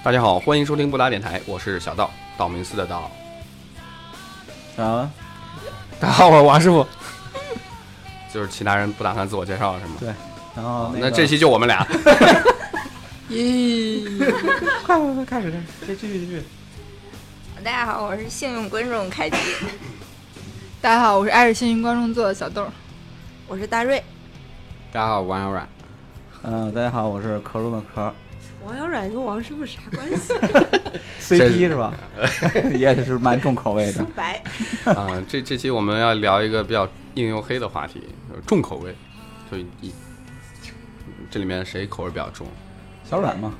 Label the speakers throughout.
Speaker 1: 大家好，欢迎收听布达电台，我是小道，道明寺的道。
Speaker 2: 啊，
Speaker 3: 大家好，我是王师傅。
Speaker 1: 就是其他人不打算自我介绍了是吗？
Speaker 2: 对然后
Speaker 1: 那这期就我们俩。
Speaker 3: 咦，
Speaker 2: 快快快开始开始，继继续继续。
Speaker 4: 大家好，我是幸运观众凯吉，
Speaker 5: 大家好，我是爱着幸运观众做的小豆儿。
Speaker 4: 我是大瑞。
Speaker 3: 大家好，我王小软。
Speaker 2: 嗯，大家好，我是壳中的壳
Speaker 4: 王小软跟王师傅啥关系？
Speaker 2: CP 是吧？也是蛮重口味的。
Speaker 4: 白。
Speaker 1: 啊、这这期我们要聊一个比较硬又黑的话题，就是重口味。就一这里面谁口味比较重？
Speaker 2: 小软嘛，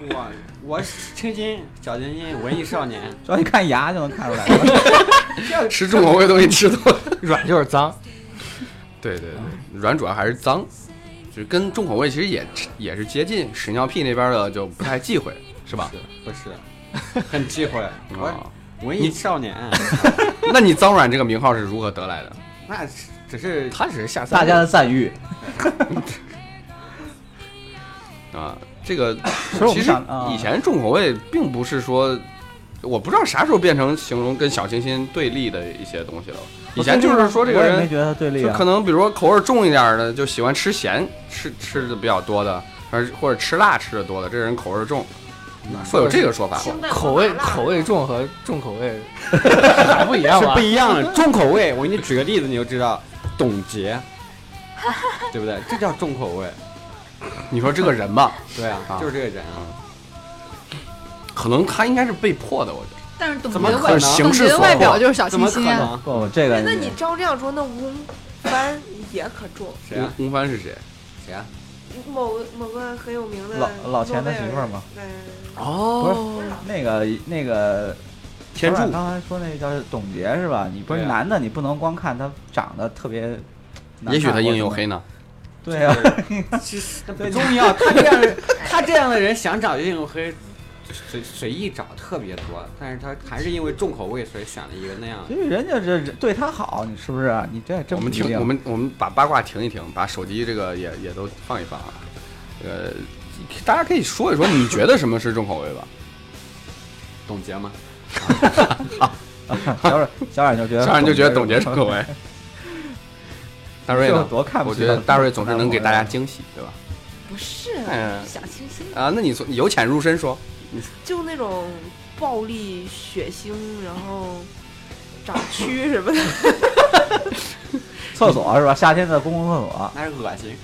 Speaker 3: 我我清新小清新文艺少年，
Speaker 2: 主要一看牙就能看出来。
Speaker 1: 吃重口味的东西吃多了。
Speaker 3: 软就是脏。
Speaker 1: 对对对，软主要还是脏，就是跟重口味其实也也是接近。屎尿屁那边的就不太忌讳，是吧？
Speaker 3: 不是，很忌讳。文艺少年，
Speaker 1: 那你脏软这个名号是如何得来的？
Speaker 3: 那只是
Speaker 6: 他只是下
Speaker 2: 大家的赞誉，
Speaker 1: 啊，这个
Speaker 2: 其实
Speaker 1: 以前重口味并不是说，我不知道啥时候变成形容跟小清新对立的一些东西了。以前就是说这个人
Speaker 2: 没觉得他对立啊
Speaker 1: 就可。能比如说口味重一点的，就喜欢吃咸，吃吃的比较多的，而或者吃辣吃的多的，这人口味重，会有这个说法。
Speaker 6: 口味口味重和重口味 还不一样吧
Speaker 3: 是不？一样的。重口味，我给你举个例子，你就知道。董洁，对不对？这叫重口味。
Speaker 1: 你说这个人吧，
Speaker 3: 对啊，
Speaker 1: 啊
Speaker 3: 就是这个人啊。
Speaker 1: 可能他应该是被迫的，我觉得。
Speaker 5: 但是董
Speaker 3: 怎么可能
Speaker 5: 洁的外
Speaker 1: 形势所
Speaker 5: 董洁的外表
Speaker 1: 迫
Speaker 5: 就是小
Speaker 3: 怎么可
Speaker 5: 清新啊。
Speaker 3: 能？
Speaker 2: 不，这个
Speaker 4: 那你照这样说，那吴帆也可重。
Speaker 3: 谁啊？
Speaker 1: 吴帆是谁？
Speaker 3: 谁啊？
Speaker 4: 某某个很有名的
Speaker 2: 老老钱的媳妇儿吗？
Speaker 4: 嗯，
Speaker 2: 不
Speaker 6: 哦，
Speaker 2: 是那个那个
Speaker 1: 天柱
Speaker 2: 刚才说那叫董洁是吧？你不是
Speaker 3: 对啊
Speaker 2: 男的，你不能光看他长得特别难看。
Speaker 1: 也许他硬又黑呢。
Speaker 2: 对啊，
Speaker 3: 其实 那不重要，他这样的他这样的人想找硬又黑，随随意找特别多，但是他还是因为重口味，所以选了一个那样的。
Speaker 2: 所以人家这对他好，你是不是啊？你这这
Speaker 1: 我们停，我们我们把八卦停一停，把手机这个也也都放一放啊。呃，大家可以说一说，你觉得什么是重口味吧？
Speaker 3: 董洁吗？
Speaker 2: 小冉小冉就觉得
Speaker 1: 小冉就觉得董洁重口味。大瑞呢？
Speaker 2: 多看不
Speaker 1: 我觉得大瑞总是能给大家惊喜，对吧？
Speaker 4: 不是
Speaker 1: 嗯
Speaker 4: 小清新，
Speaker 1: 啊，那你从由浅入深说，
Speaker 4: 就那种暴力、血腥，然后长蛆什么的。
Speaker 2: 厕所是吧？夏天的公共厕所，
Speaker 3: 那是恶心。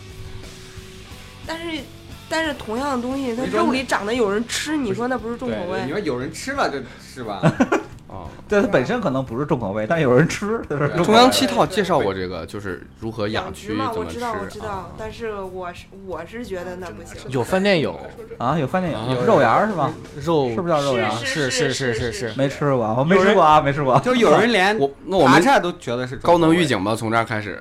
Speaker 4: 但是，但是同样的东西，它肉里长得有人吃，你说那不是重口
Speaker 3: 味，你？说有人吃了，这是吧？
Speaker 1: 哦，
Speaker 2: 对它本身可能不是重口味，但有人吃，
Speaker 1: 中央七套介绍过这个，就是如何养蛆，
Speaker 4: 殖嘛，
Speaker 1: 怎么吃
Speaker 4: 我知道，我知
Speaker 1: 啊
Speaker 4: 道，。但是我是我是觉得那不行。
Speaker 6: 有饭店有
Speaker 2: 啊，有饭店
Speaker 1: 啊
Speaker 2: 有肉芽儿是吧？
Speaker 6: 肉，
Speaker 2: 是不是叫肉芽儿？
Speaker 6: 是是是是是，
Speaker 2: 没吃过，我没吃过啊，没吃过。
Speaker 3: 就有人连
Speaker 1: 我那我们
Speaker 3: 现在都觉得是
Speaker 1: 高能预，警吧，从这儿开始，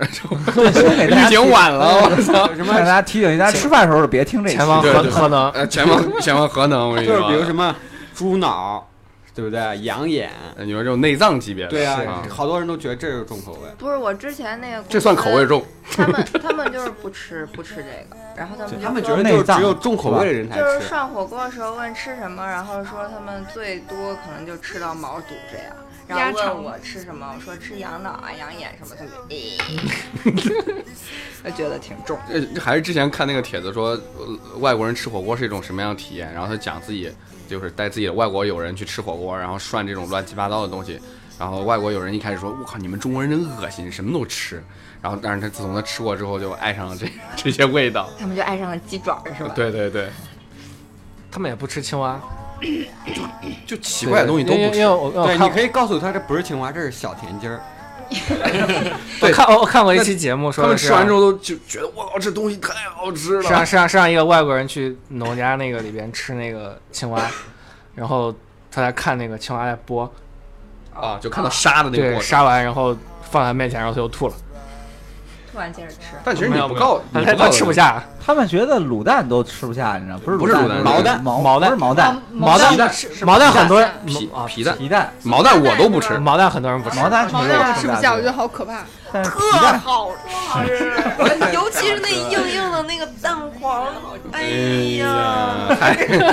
Speaker 2: 先给大家
Speaker 1: 预警晚了，我操！
Speaker 3: 什
Speaker 2: 么给大家提醒一下，吃饭的时候别听这期
Speaker 6: 前方核
Speaker 1: 对对
Speaker 6: 核能，
Speaker 1: 呃，前方前方核能，我跟你
Speaker 3: 就是
Speaker 1: 说，
Speaker 3: 比如什么猪脑，对不对？养眼，
Speaker 1: 呃，你说这种内脏级别的，
Speaker 3: 对啊
Speaker 1: 啊，，
Speaker 3: 好多人都觉得这是重口味。
Speaker 4: 不是我之前那个，
Speaker 1: 这算口味。重。
Speaker 4: 他们他们就是不吃不吃这个，然后他们就
Speaker 3: 他们
Speaker 4: 说
Speaker 3: 觉得就只有重口味的人才吃
Speaker 4: 就是。涮火锅的时候问吃什么，然后说他们最多可能就吃到毛肚这样，然后问我吃什么，我说吃羊脑啊、羊眼什么，他们诶，我觉得挺重。
Speaker 1: 呃，还是之前看那个帖子说，呃外国人吃火锅是一种什么样的体验，然后他讲自己就是带自己的外国友人去吃火锅，然后涮这种乱七八糟的东西，然后外国友人一开始说，我靠，你们中国人真恶心，什么都吃，然后但是他自从他吃过之后，就爱上了这 这些味道。
Speaker 4: 他们就爱上了鸡爪是吧？
Speaker 1: 对对对，
Speaker 6: 他们也不吃青蛙，
Speaker 1: 就奇怪的东西都不吃
Speaker 3: 对，你可以告诉他这不是青蛙，这是小田鸡儿。
Speaker 6: 我看我看过一期节目，说
Speaker 1: 他们吃完之后都就觉得我靠，这东西太好吃了。
Speaker 6: 是让是让是让一个外国人去农家那个里边吃那个青蛙，然后他在看那个青蛙在剥，
Speaker 1: 啊，就看到杀的那个
Speaker 6: 对，杀完然后放在面前，然后他就吐了。
Speaker 7: 突然接着吃。
Speaker 1: 但其实你不告，
Speaker 6: 他他他
Speaker 1: 你不告
Speaker 6: 吃不下，
Speaker 2: 他们觉得卤蛋都吃不下，你知道不是
Speaker 1: 不是卤蛋。
Speaker 2: 毛
Speaker 3: 蛋。
Speaker 2: 毛
Speaker 6: 毛蛋。
Speaker 2: 不是毛蛋，
Speaker 6: 毛蛋。
Speaker 5: 蛋。
Speaker 6: 毛蛋很多人。
Speaker 1: 皮
Speaker 6: 啊
Speaker 1: 皮蛋。
Speaker 2: 皮蛋，
Speaker 1: 毛蛋我都不吃，
Speaker 6: 毛蛋很多人不吃，
Speaker 2: 毛蛋
Speaker 5: 毛蛋吃不下，我觉得好可怕。
Speaker 4: 特
Speaker 2: 蛋。
Speaker 4: 好吃，尤其是那硬硬的那个蛋黄，哎呀，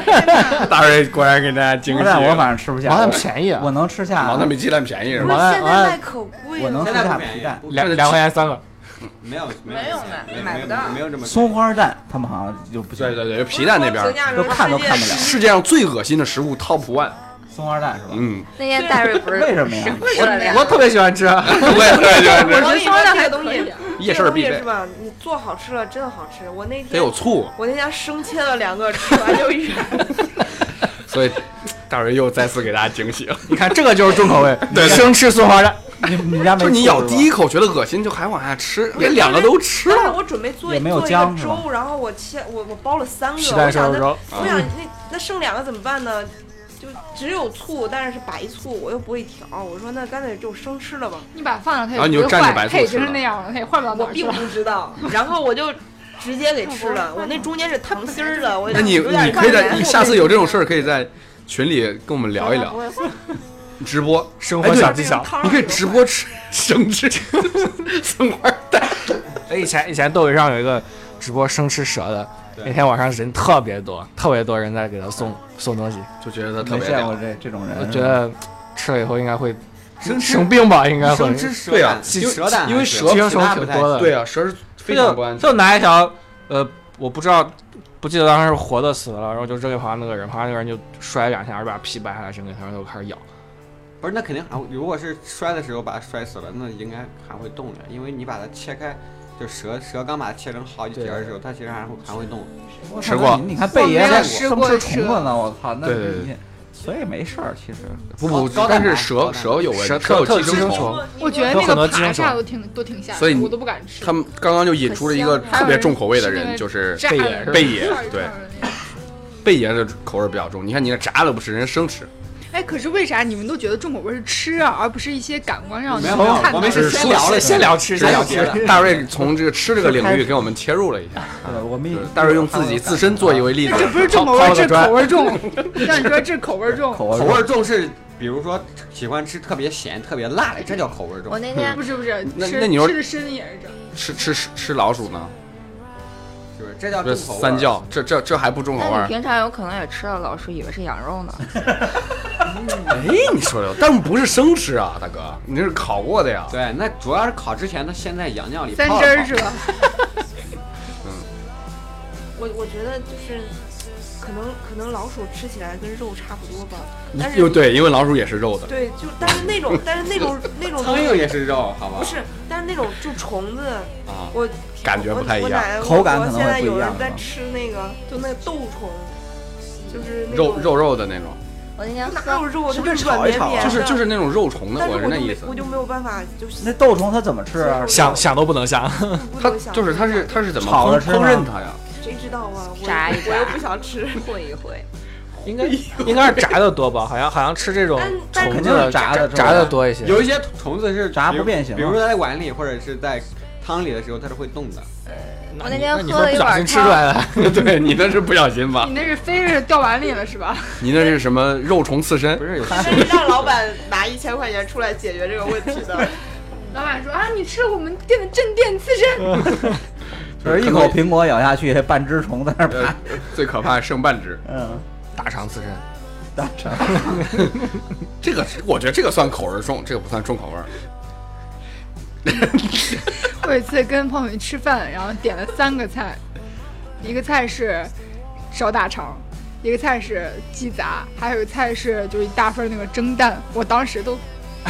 Speaker 1: 大瑞果然给大家惊
Speaker 2: 毛蛋我反正吃不下，
Speaker 6: 毛蛋便宜啊。
Speaker 2: 我能吃下，
Speaker 1: 毛蛋比鸡蛋便宜是吧？
Speaker 6: 毛蛋
Speaker 4: 现在卖可贵了。
Speaker 2: 我能吃
Speaker 3: 现在不便宜
Speaker 2: 下皮蛋。
Speaker 6: 两两块钱三个，
Speaker 3: 没有
Speaker 7: 没有买买不到
Speaker 3: 没有这么
Speaker 2: 松花蛋他们好像就不行
Speaker 1: 对，对对，皮蛋那边
Speaker 2: 都看都看不了
Speaker 1: 世界上最恶心的食物 top one，
Speaker 2: 松花蛋是吧？
Speaker 1: 嗯，
Speaker 7: 那天戴瑞不是
Speaker 2: 为什么呀？
Speaker 7: 吃了两
Speaker 6: 我特别喜欢吃，
Speaker 1: 我也特别喜欢吃，
Speaker 4: 我松花蛋这个东西，
Speaker 1: 夜市必备
Speaker 4: 是，吧？你做好吃了真的好吃。我那天得
Speaker 1: 有醋，
Speaker 4: 我那天生切了两个，吃完就远。
Speaker 1: 所以大瑞又再次给大家惊喜了。
Speaker 6: 你看这个就是重口味，
Speaker 1: 对对
Speaker 6: 生吃松花蛋，
Speaker 2: 你你家没
Speaker 1: 就是你咬第一口觉得恶心，就还往下吃，连两个都吃了。
Speaker 4: 我准备做
Speaker 2: 也没有
Speaker 4: 做一个粥，然后我切我我包了三个，我想着我想那那剩两个怎么办呢？就只有醋，但是是白醋，我又不会调。我说那干脆就生吃了吧。
Speaker 5: 你把它放上，它
Speaker 1: 然后你
Speaker 5: 也不会坏，
Speaker 1: 就蘸着白醋
Speaker 5: 它也就是那样了，它也坏不了哪
Speaker 4: 我并。不知道，然后我就直接给吃了。我那中间是糖心儿的，我
Speaker 1: 那你你可以在你下次有这种事儿，可以在群里跟我们聊一聊直播
Speaker 6: 生活小技巧。
Speaker 1: 你可以直播吃 生吃 松花蛋。
Speaker 6: 哎，以前以前斗鱼上有一个直播生吃蛇的，
Speaker 3: 对
Speaker 6: 那天晚上人特别多，特别多人在给他送送东西，
Speaker 1: 就觉得他特别
Speaker 2: 没见过。这这种人。
Speaker 6: 我觉得吃了以后应该会
Speaker 3: 生
Speaker 6: 生病吧，应该会
Speaker 3: 生。吃蛇
Speaker 1: 对啊
Speaker 3: 蛋，因为蛇蛋
Speaker 1: 因为蛇
Speaker 3: 其
Speaker 6: 寄生
Speaker 3: 他不太
Speaker 6: 虫挺多的
Speaker 1: 对啊，蛇是非
Speaker 6: 就
Speaker 1: 常不安全。
Speaker 6: 就拿一条，呃，我不知道，不记得当时是活的死的了，然后就扔给旁边那个人，旁边那个人就摔两下，就把皮掰下来扔给他，然后就开始咬。
Speaker 3: 不是，那肯定还会如果是摔的时候把它摔死了，那应该还会动的，因为你把它切开，就蛇蛇刚把它切成好几节的时候，它其实还会还会动。
Speaker 1: 吃过
Speaker 2: 操你你看贝爷在生
Speaker 5: 吃过
Speaker 2: 吃虫子呢，我靠，那
Speaker 1: 对对对
Speaker 2: 你所以没事儿，其实
Speaker 1: 不不，但是蛇蛇有问
Speaker 6: 蛇
Speaker 1: 题，蛇有
Speaker 6: 特
Speaker 1: 寄生虫。
Speaker 5: 我觉得那
Speaker 6: 有很多
Speaker 5: 个爬
Speaker 6: 寄生虫
Speaker 5: 都挺都挺吓人，
Speaker 1: 所以
Speaker 5: 我都不敢吃。
Speaker 1: 他们刚刚就引出了一个特别重口味的人，就是
Speaker 6: 贝爷
Speaker 1: 贝爷对贝爷的口味比较重。你看你那炸的不吃，人家生吃。
Speaker 5: 哎，可是为啥你们都觉得重口味是吃啊，而不是一些感官上
Speaker 3: 没有没有
Speaker 5: 看
Speaker 3: 我们是？先聊了
Speaker 6: 先聊吃，先聊吃。
Speaker 1: 大瑞从这个吃这个领域给我们切入了一下，
Speaker 2: 对我们
Speaker 1: 大瑞用自己自身做一为例子，
Speaker 5: 这不是重口味，这口味重。让你说这口味重，
Speaker 2: 口味
Speaker 3: 重是，比如说喜欢吃特别咸、特别辣的，这叫口味重
Speaker 7: 我。那天
Speaker 5: 不是不是，吃
Speaker 1: 那那你说
Speaker 5: 吃的深也是这。
Speaker 1: 吃吃吃吃老鼠呢？
Speaker 3: 这叫
Speaker 1: 这
Speaker 3: 重口味。
Speaker 1: 三教，这这这还不重口味
Speaker 7: 平常有可能也吃了老鼠，以为是羊肉呢。
Speaker 1: 哎，你说的，但不是生吃啊，大哥，你这是烤过的呀。
Speaker 3: 对，那主要是烤之前，它先在羊尿里
Speaker 5: 三
Speaker 3: 泡了泡
Speaker 5: 汁儿是吧？
Speaker 4: 嗯我我觉得就是可能可能老鼠吃起来跟肉差不多吧，但是
Speaker 1: 又对，因为老鼠也是肉的。
Speaker 4: 对，就但是那种但是那种那种
Speaker 3: 苍蝇也是肉，好吧？
Speaker 4: 不是，但是那种就虫子，
Speaker 1: 啊，
Speaker 4: 我
Speaker 1: 感觉不太一样
Speaker 4: 奶奶
Speaker 2: 口感可能会不一样是吧
Speaker 4: 吃那个就那个豆虫，就是那
Speaker 1: 肉肉肉的那种，
Speaker 7: 我那天
Speaker 4: 哪
Speaker 7: 喝
Speaker 4: 有肉，
Speaker 2: 是不是
Speaker 4: 它软
Speaker 2: 炒一炒
Speaker 1: 就是就是那种肉虫的，
Speaker 4: 我
Speaker 1: 是那意思
Speaker 4: 我。就没有办法，就是
Speaker 2: 那豆虫它怎么吃啊？
Speaker 6: 想想都不能想。
Speaker 1: 它就是它是它是怎么烹烹饪它呀？
Speaker 4: 谁知道啊？我
Speaker 7: 炸一炸
Speaker 4: 我又不想吃。
Speaker 7: 混一混，
Speaker 6: 应该应该是炸的多吧？好像好像吃这种虫
Speaker 2: 肯定是
Speaker 6: 子
Speaker 2: 炸的
Speaker 6: 炸的多一些。
Speaker 3: 有一些虫子是
Speaker 2: 炸不变形啊
Speaker 3: 比如说在碗里或者是在汤里的时候，它是会动的。
Speaker 7: 我那天
Speaker 6: 你
Speaker 7: 喝了一碗
Speaker 6: 说不小心吃出来
Speaker 7: 汤，
Speaker 6: 的，
Speaker 1: 对你那是不小心吧
Speaker 5: 你？那是飞是掉碗里了是吧？
Speaker 1: 你那是什么肉虫刺身
Speaker 3: 不？是有
Speaker 4: 让老板拿一千块钱出来解决这个问题的，
Speaker 5: 老板说啊，你吃了我们店的镇店刺身，
Speaker 2: 就是一口苹果咬下去，半只虫在那儿
Speaker 1: 呃
Speaker 2: 爬。，
Speaker 1: 最可怕剩半只。
Speaker 2: 嗯，
Speaker 6: 大肠刺身。
Speaker 2: 大肠。
Speaker 1: 这个我觉得这个算口味重，这个不算重口味儿。
Speaker 5: 我有一次跟朋友去吃饭，然后点了三个菜，一个菜是烧大肠，一个菜是鸡杂，还有一个菜是就是一大份那个蒸蛋。我当时都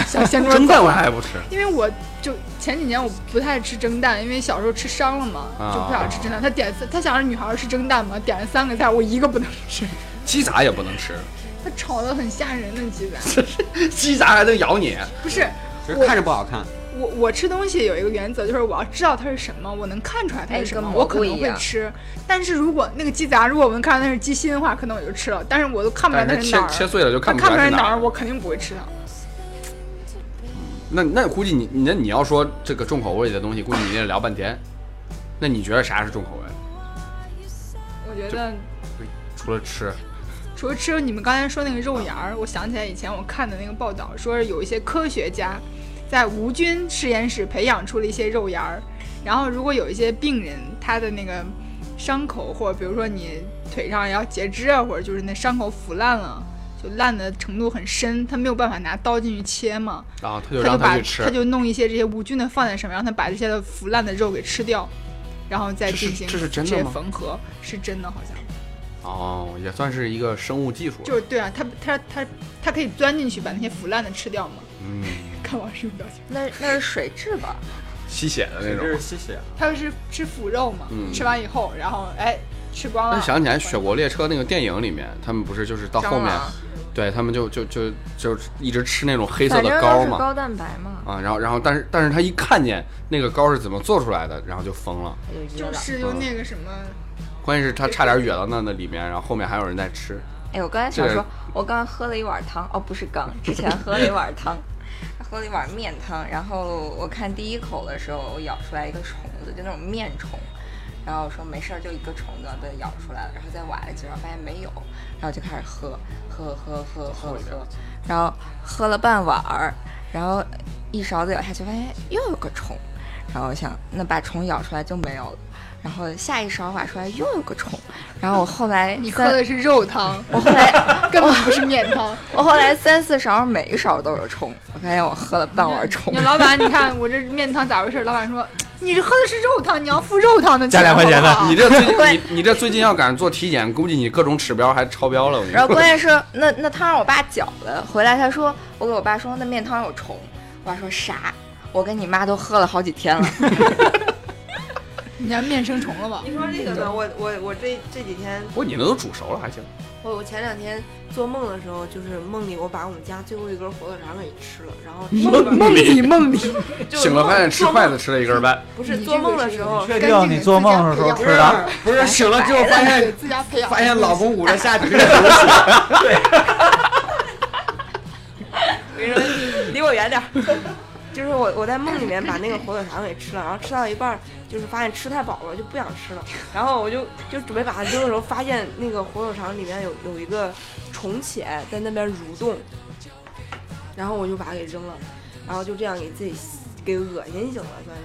Speaker 5: 想掀桌
Speaker 1: 蒸蛋，我还不吃，
Speaker 5: 因为我就前几年我不太吃蒸蛋，因为小时候吃伤了嘛，
Speaker 1: 啊
Speaker 5: 就不想吃蒸蛋。他点他想让女孩吃蒸蛋嘛，点了三个菜，我一个不能吃。
Speaker 1: 鸡杂也不能吃，
Speaker 5: 他炒的很吓人的鸡杂，
Speaker 1: 鸡杂还能咬你。
Speaker 5: 不是
Speaker 3: 就是看着不好看。
Speaker 5: 我我吃东西有一个原则，就是我要知道它是什么，我能看出来它是什么，
Speaker 7: 哎
Speaker 5: 我可能会吃。但是如果那个鸡杂，如果我能看出来那是鸡心的话，可能我就吃了。但是我都看不出来
Speaker 1: 它
Speaker 5: 是哪儿，
Speaker 1: 切碎了就看不出
Speaker 5: 来哪儿。我肯定不会吃它。
Speaker 1: 那那估计你那你要说这个重口味的东西，估计你得聊半天。那你觉得啥是重口味？
Speaker 5: 我觉得
Speaker 1: 除了吃，
Speaker 5: 除了吃你们刚才说那个肉芽儿，我想起来以前我看的那个报道，说是有一些科学家在无菌实验室培养出了一些肉芽儿，然后如果有一些病人他的那个伤口，或者比如说你腿上要截肢啊，或者就是那伤口腐烂了。就烂的程度很深，他没有办法拿刀进去切嘛，
Speaker 1: 啊，他就让去吃
Speaker 5: 他。就弄一些这些无菌的放在上面，让他把这些的腐烂的肉给吃掉，然后再进行
Speaker 1: 这是真的
Speaker 5: 缝合，是真的好像。
Speaker 1: 哦，也算是一个生物技术。
Speaker 5: 就是对啊，他他他他可以钻进去把那些腐烂的吃掉嘛。
Speaker 1: 嗯，
Speaker 5: 看王师傅表情，
Speaker 7: 那那是水蛭吧？
Speaker 1: 吸血的那
Speaker 3: 这是
Speaker 1: 种。
Speaker 3: 吸血。
Speaker 5: 他们是吃腐肉嘛，
Speaker 1: 嗯
Speaker 5: 吃完以后，然后哎吃光了。
Speaker 1: 那想起来《雪国列车》那个电影里面，他们不是就是到后面，对他们就就就就一直吃那种黑色的膏嘛，
Speaker 7: 高蛋白嘛，
Speaker 1: 啊，然后然后但是但是他一看见那个膏是怎么做出来的，然后就疯了。
Speaker 7: 就噎了。
Speaker 5: 就是就那个什么，
Speaker 1: 关键是他差点哕到那那里面，然后后面还有人在吃。
Speaker 7: 哎，我刚才想说，我刚刚喝了一碗汤，哦，不是刚，之前喝了一碗汤，喝了一碗面汤，然后我看第一口的时候，我咬出来一个虫子，就那种面虫，然后我说没事儿，就一个虫子被咬出来了，然后再挖了几勺，发现没有，然后就开始喝，喝喝喝喝喝，然后喝了半碗儿，然后一勺子咬下去，发现又有个虫，然后我想那把虫咬出来就没有了。然后下一勺挖出来又有个虫，然后我后来
Speaker 5: 你喝的是肉汤，
Speaker 7: 我后来
Speaker 5: 根本不是面汤。
Speaker 7: 我后来三四勺，每一勺都有虫，我发现我喝了半碗虫
Speaker 5: 你。老板，你看我这面汤咋回事？老板说你这喝的是肉汤，你要付肉汤的钱
Speaker 6: 加两块钱的
Speaker 1: 你这最近 你你这最近要敢做体检，估计你各种指标还超标了。我跟你
Speaker 7: 然后关键是那那汤让我爸搅的，回来他说我给我爸说那面汤有虫，我爸说啥？我跟你妈都喝了好几天了。
Speaker 5: 你家面生虫了吧？
Speaker 4: 你说这个呢，我我我这这几天，
Speaker 1: 不过你那都煮熟了还行。
Speaker 4: 我我前两天做梦的时候，就是梦里我把我们家最后一根火腿肠给吃了，然后
Speaker 5: 梦梦里梦里，
Speaker 1: 醒了发现吃筷子吃了一根半。
Speaker 4: 不是做梦的时候，
Speaker 2: 确定你做梦的时候吃的？
Speaker 3: 不是醒了之后发现
Speaker 5: 自家培养，
Speaker 3: 发现老公捂着下体是流血，
Speaker 4: 我跟你说，离我远点儿。就是我我在梦里面 把那个火腿肠给吃了，然后吃到一半，就是发现吃太饱了，就不想吃了。然后我就就准备把它扔的时候，发现那个火腿肠里面有有一个虫浅在那边蠕动，然后我就把它给扔了，然后就这样给自己给恶心醒了，算是。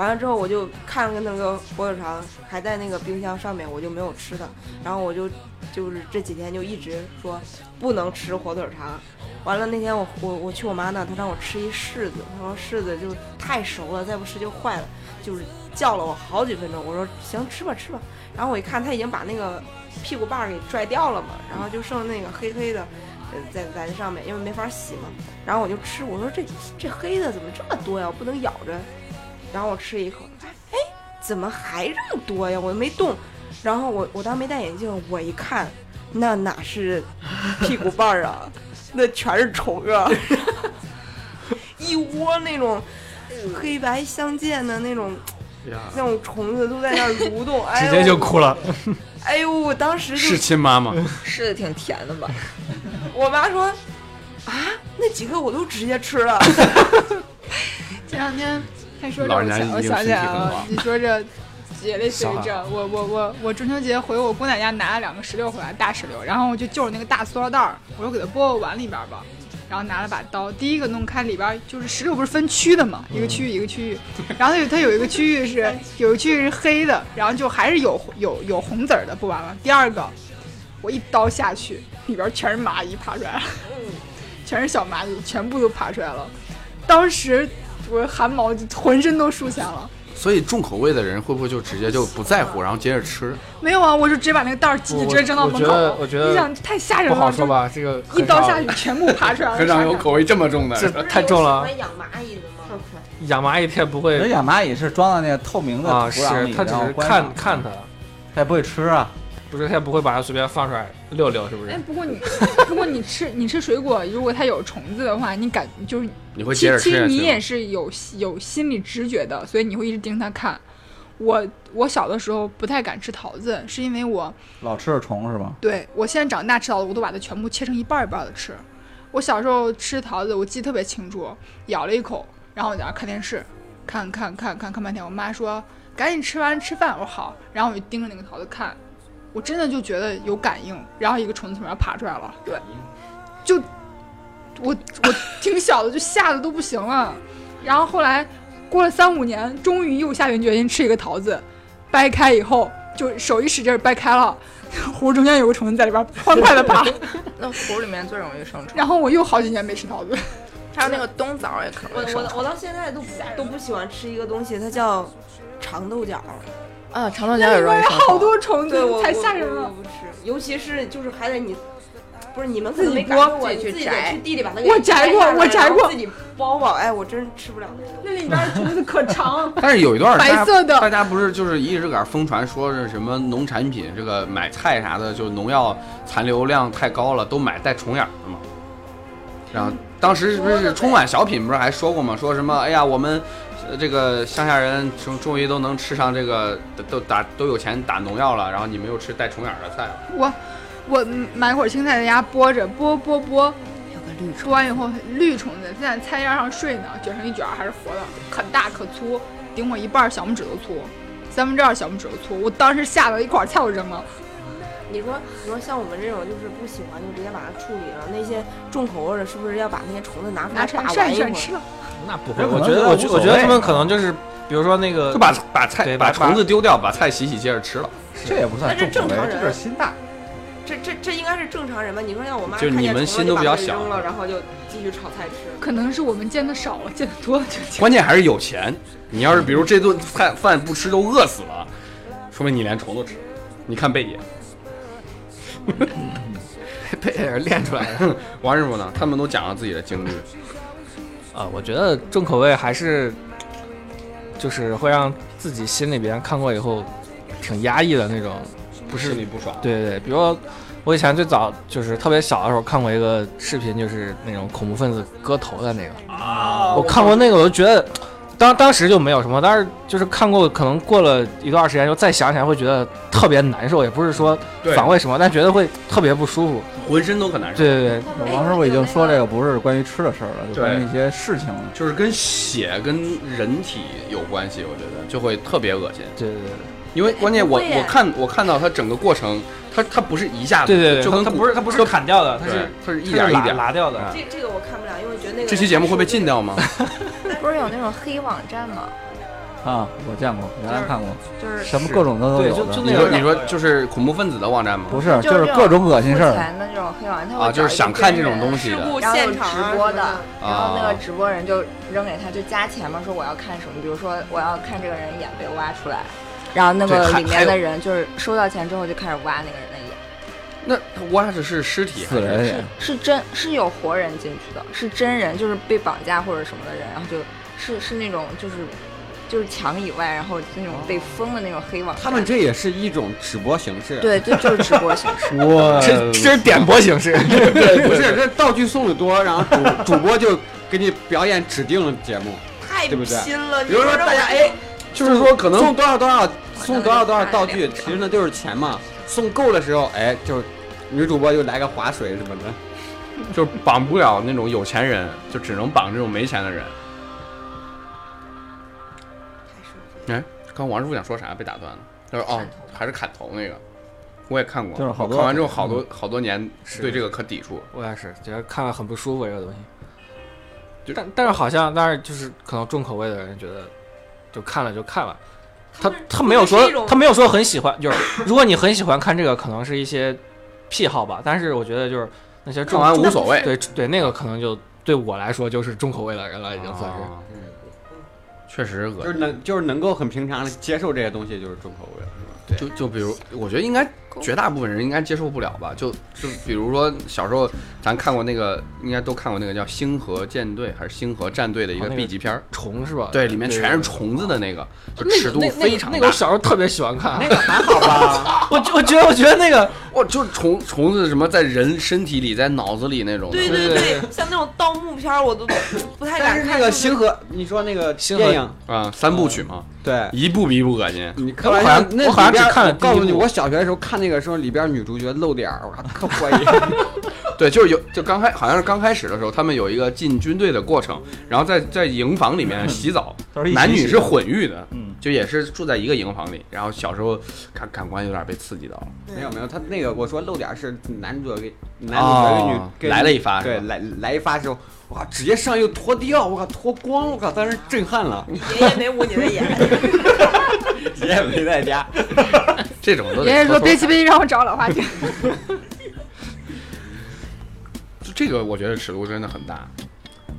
Speaker 4: 完了之后，我就看了那个火腿肠还在那个冰箱上面，我就没有吃它。然后我就就是这几天就一直说不能吃火腿肠。完了那天我我我去我妈那，她让我吃一柿子，她说柿子就太熟了，再不吃就坏了，就是叫了我好几分钟。我说行，吃吧吃吧。然后我一看，他已经把那个屁股瓣儿给拽掉了嘛，然后就剩那个黑黑的，呃，在在那上面，因为没法洗嘛。然后我就吃，我说这这黑的怎么这么多呀？我不能咬着。然后我吃一口，哎，怎么还这么多呀？我又没动。然后我我当时没戴眼镜，我一看，那哪是屁股瓣儿啊，那全是虫啊，一窝那种黑白相间的那种，那种虫子都在那儿蠕动，哎
Speaker 6: 直接就哭了。
Speaker 4: 哎呦，我当时
Speaker 1: 是亲妈吗？
Speaker 7: 是的挺甜的吧？
Speaker 4: 我妈说啊，那几个我都直接吃了。
Speaker 5: 前两天还说这，我想起来了你说这也类似于
Speaker 6: 小
Speaker 5: 这，我我我我中秋节回我姑奶家拿了两个石榴回来，大石榴，然后我就就着那个大塑料袋儿，我说给它拨到碗里边儿吧。然后拿了把刀，第一个弄开里边儿就是石榴不是分区的嘛，一个区域一个区域，然后它有它有一个区域是有一个区域是黑的，然后就还是有有有红籽儿的，不完了。第二个我一刀下去，里边全是蚂蚁爬出来了，全是小蚂蚁，全部都爬出来了。当时我汗毛就浑身都竖起来了。
Speaker 1: 所以重口味的人会不会就直接就不在乎，然后接着吃？
Speaker 5: 没有啊，我就直接把那个袋儿挤挤，直接扔到门口。
Speaker 6: 我觉得我觉得
Speaker 5: 你想太吓人了，
Speaker 6: 不好说吧，这个
Speaker 5: 一刀下
Speaker 6: 去，
Speaker 5: 全部爬出来了。
Speaker 1: 很少有口味这么重的。
Speaker 6: 这太重了。
Speaker 4: 养蚂蚁的吗？
Speaker 6: 养蚂蚁它也不会
Speaker 2: 人养蚂蚁是装到那个透明的
Speaker 6: 啊，
Speaker 2: 土壤里，
Speaker 6: 是它只是
Speaker 2: 然后观赏
Speaker 6: 看看它，
Speaker 2: 它也不会吃啊。
Speaker 6: 不是它也不会把它随便放出来遛遛，是不是
Speaker 5: 哎
Speaker 6: 是？，
Speaker 5: 不过你如果你吃你吃水果，如果它有虫子的话，你感就是
Speaker 1: 你会接
Speaker 5: 其其实你？也是有有心理直觉的，所以你会一直盯着它看。我我小的时候不太敢吃桃子，是因为我
Speaker 2: 老吃着虫是吧？
Speaker 5: 对我现在长大吃桃子，我都把它全部切成一半儿一半儿的吃。我小时候吃桃子，我记得特别清楚，咬了一口，然后我在那儿看电视，看看看看看半天。我妈说赶紧吃完吃饭，我说好，然后我就盯着那个桃子看，我真的就觉得有感应，然后一个虫子从那儿爬出来了，对，就我我挺小的，就吓得都不行了。然后后来过了三五年，终于又下定决心吃一个桃子，掰开以后就手一使劲儿掰开了，核中间有个虫子在里边儿欢快的爬，
Speaker 7: 那核里面最容易生虫，
Speaker 5: 然后我又好几年没吃桃子。
Speaker 7: 还有那个冬枣也可能
Speaker 4: 我。我我到现在都不都不喜欢吃一个东西，它叫长豆角。
Speaker 7: 啊，长豆角
Speaker 5: 那里
Speaker 7: 也容易生
Speaker 5: 边有好。多虫子太吓人了。
Speaker 4: 不吃，尤其是就是还得你，不是你们
Speaker 5: 自己剥，
Speaker 7: 自己去
Speaker 4: 自己得
Speaker 7: 摘
Speaker 4: 去地里把它给
Speaker 5: 我摘过
Speaker 4: 下来
Speaker 5: 我摘过
Speaker 4: 然后自己剥吧，哎，我真吃不了那个。
Speaker 5: 那里边虫子可长，
Speaker 1: 但是有一段儿大家
Speaker 5: 白色的
Speaker 1: 大家不是就是一直搁那儿疯传说是什么农产品这个买菜啥的，就农药残留量太高了，都买带虫眼儿的嘛。然后当时不是春晚小品不是还说过吗？说什么哎呀我们。呃这个乡下人终终于都能吃上这个都打都有钱打农药了，然后你们又吃带虫眼儿的菜了。
Speaker 5: 我我买会儿青菜在家剥着，剥剥剥，
Speaker 7: 有个绿
Speaker 5: 剥完以后绿虫子在菜叶上睡呢，卷成一卷儿还是活的，很大可粗，顶我一半儿小拇指都粗，三分之二小拇指都粗。我当时吓得一块儿菜我扔了。
Speaker 4: 你说你说像我们这种就是不喜欢就直接把它处理了，那些重口味的，是不是要把那些虫子拿出来
Speaker 5: 拿出来
Speaker 4: 把
Speaker 5: 涮一
Speaker 4: 会儿？
Speaker 6: 那不会，我觉得我我觉得他们可能就是，比如说那个
Speaker 1: 就把把菜把虫子丢掉，把菜洗洗接着吃了。
Speaker 2: 这也不算
Speaker 4: 那是
Speaker 2: 重口味，
Speaker 4: 正常人
Speaker 2: 这就是心大。
Speaker 4: 这这这应该是正常人吧？你说像我妈
Speaker 1: 就是你们心都比较小
Speaker 4: 扔了，然后就继续炒菜吃。
Speaker 5: 可能是我们见的少了，见的多了就见。
Speaker 1: 关键还是有钱。你要是比如这顿饭饭不吃都饿死了，说明你连虫都吃。你看贝姐，
Speaker 6: 被人练出来的。
Speaker 1: 王师傅呢？他们都讲了自己的经历。
Speaker 6: 啊，我觉得重口味还是就是会让自己心里边看过以后挺压抑的那种，不是
Speaker 1: 心里不爽。
Speaker 6: 对对对，比如说我以前最早就是特别小的时候看过一个视频，就是那种恐怖分子割头的那个
Speaker 1: 啊
Speaker 6: 我看过那个，我就觉得当当时就没有什么，但是就是看过，可能过了一段时间，就再想起来会觉得特别难受，也不是说反胃什么，但觉得会特别不舒服。
Speaker 1: 浑身都很难受。
Speaker 6: 对对对，
Speaker 2: 王师傅已经说这个不是关于吃的事儿了，就关于一些事情了。
Speaker 1: 就是跟血跟人体有关系，我觉得就会特别恶心。
Speaker 6: 对对对
Speaker 1: 因为关键我我看我看到它整个过程，它它不是一下子，
Speaker 6: 对对对，
Speaker 1: 就跟
Speaker 6: 它它不是它不是
Speaker 1: 就
Speaker 6: 砍掉的，它是
Speaker 1: 它是一点一点
Speaker 6: 拉掉的。
Speaker 1: 啊
Speaker 4: 这这个我看不了，因为我觉得那个
Speaker 1: 这期节目会被禁掉吗？
Speaker 7: 不是有那种黑网站吗？
Speaker 2: 啊，我见过，原来看过，
Speaker 7: 就是
Speaker 2: 什么各种的都有的。
Speaker 6: 就就那个
Speaker 1: 你说你说就是恐怖分子的网站吗？
Speaker 2: 不是，
Speaker 7: 就
Speaker 2: 就是各种恶心事儿。
Speaker 7: 付钱的这种黑网站，他会
Speaker 1: 啊，就是想看这
Speaker 7: 真人
Speaker 1: 种东西的。
Speaker 4: 故
Speaker 7: 然后有
Speaker 4: 现场啊
Speaker 7: 直播的，然后那
Speaker 1: 啊
Speaker 7: 个直播人就扔给他，就加钱嘛，说我要看什么，比如说我要看这个人眼被挖出来，然后那
Speaker 1: 对还
Speaker 7: 个里面的人就是收到钱之后就开始挖那个人
Speaker 1: 那他挖的是尸体还是？
Speaker 2: 死人也
Speaker 7: 是真是有活人进去的，是真人，就是被绑架或者什么的人，然后就是是那种就是就是墙以外，然后那种被封的那种黑网。
Speaker 3: 他们这也是一种直 播形式。
Speaker 7: 对，这就是直播形式。
Speaker 2: 哇
Speaker 6: 这这是点播形式。
Speaker 3: 对，不是这道具送的多，然后主主播就给你表演指定的节目。
Speaker 4: 太拼了。
Speaker 3: 比如说大家哎，
Speaker 1: 就是说可能
Speaker 3: 送多少多少，送多少多少道具，其实那就是钱嘛。送够的时候，哎，就女主播就来个划水什么的。
Speaker 1: 就是绑不了那种有钱人，就只能绑这种没钱的人。哎，刚王师傅想说啥被打断了？他说哦，还是砍头那个，我也看过，
Speaker 2: 就是好多
Speaker 1: 看完之后好多好多年对这个可抵触。
Speaker 6: 我也是，觉得看了很不舒服这个东西。但但是好像，但是就是可能重口味的人觉得，就看了就看了，他他没有说他没有说很喜欢，就是如果你很喜欢看这个，可能是一些癖好吧。但是我觉得就是那些重重
Speaker 1: 完无所谓，
Speaker 6: 对对那个可能就对我来说就是重口味的人了，已经算是。
Speaker 1: 啊确实恶心。
Speaker 3: 就是能就是能够很平常的接受这些东西，就是重口味了，是吧？
Speaker 1: 就就比如，我觉得应该绝大部分人应该接受不了吧？就就比如说小时候咱看过那个，应该都看过那个叫《星河舰队》还是《星河战队》的一个 B 级片儿，
Speaker 6: 虫是吧？
Speaker 1: 对，里面全是虫子的那个，就尺度非常大
Speaker 6: 那个我。小时候特别喜欢看，
Speaker 3: 那个还好吧？
Speaker 6: 我我觉得我觉得那个
Speaker 1: 我，就是虫虫子什么在人身体里，在脑子里那种。
Speaker 4: 对
Speaker 6: 对
Speaker 4: 对，像那种盗墓片我都不太敢看。
Speaker 3: 但是那个星河，你说那个
Speaker 6: 星河
Speaker 3: 电影，
Speaker 1: 啊，三部曲嘛，
Speaker 3: 对，
Speaker 1: 一部比一部恶心。
Speaker 3: 你看
Speaker 6: 我好像
Speaker 3: 那
Speaker 6: 我好像只看了
Speaker 3: 告诉你，
Speaker 6: 第一部
Speaker 3: 我小学的时候看那个时候，里边女主角露点儿，我靠，可怀疑。
Speaker 1: 对，就是有就刚开好像是刚开始的时候，他们有一个进军队的过程，然后在在营房里面洗澡，男女是混浴的，
Speaker 2: 嗯，
Speaker 1: 就也是住在一个营房里。然后小时候感感官有点被刺激到了，
Speaker 3: 没有没有，他那个我说露点是男主角给男主角跟女
Speaker 1: 来了一发
Speaker 3: 对，来来一发之后，哇，直接上又脱掉，我靠，脱光，我靠，当时震撼了，
Speaker 4: 爷爷没捂你的眼，
Speaker 3: 爷爷没在家。
Speaker 1: 这种都
Speaker 5: 爷爷说别急别急，让我找老花镜。
Speaker 1: 就这个我觉得尺度真的很大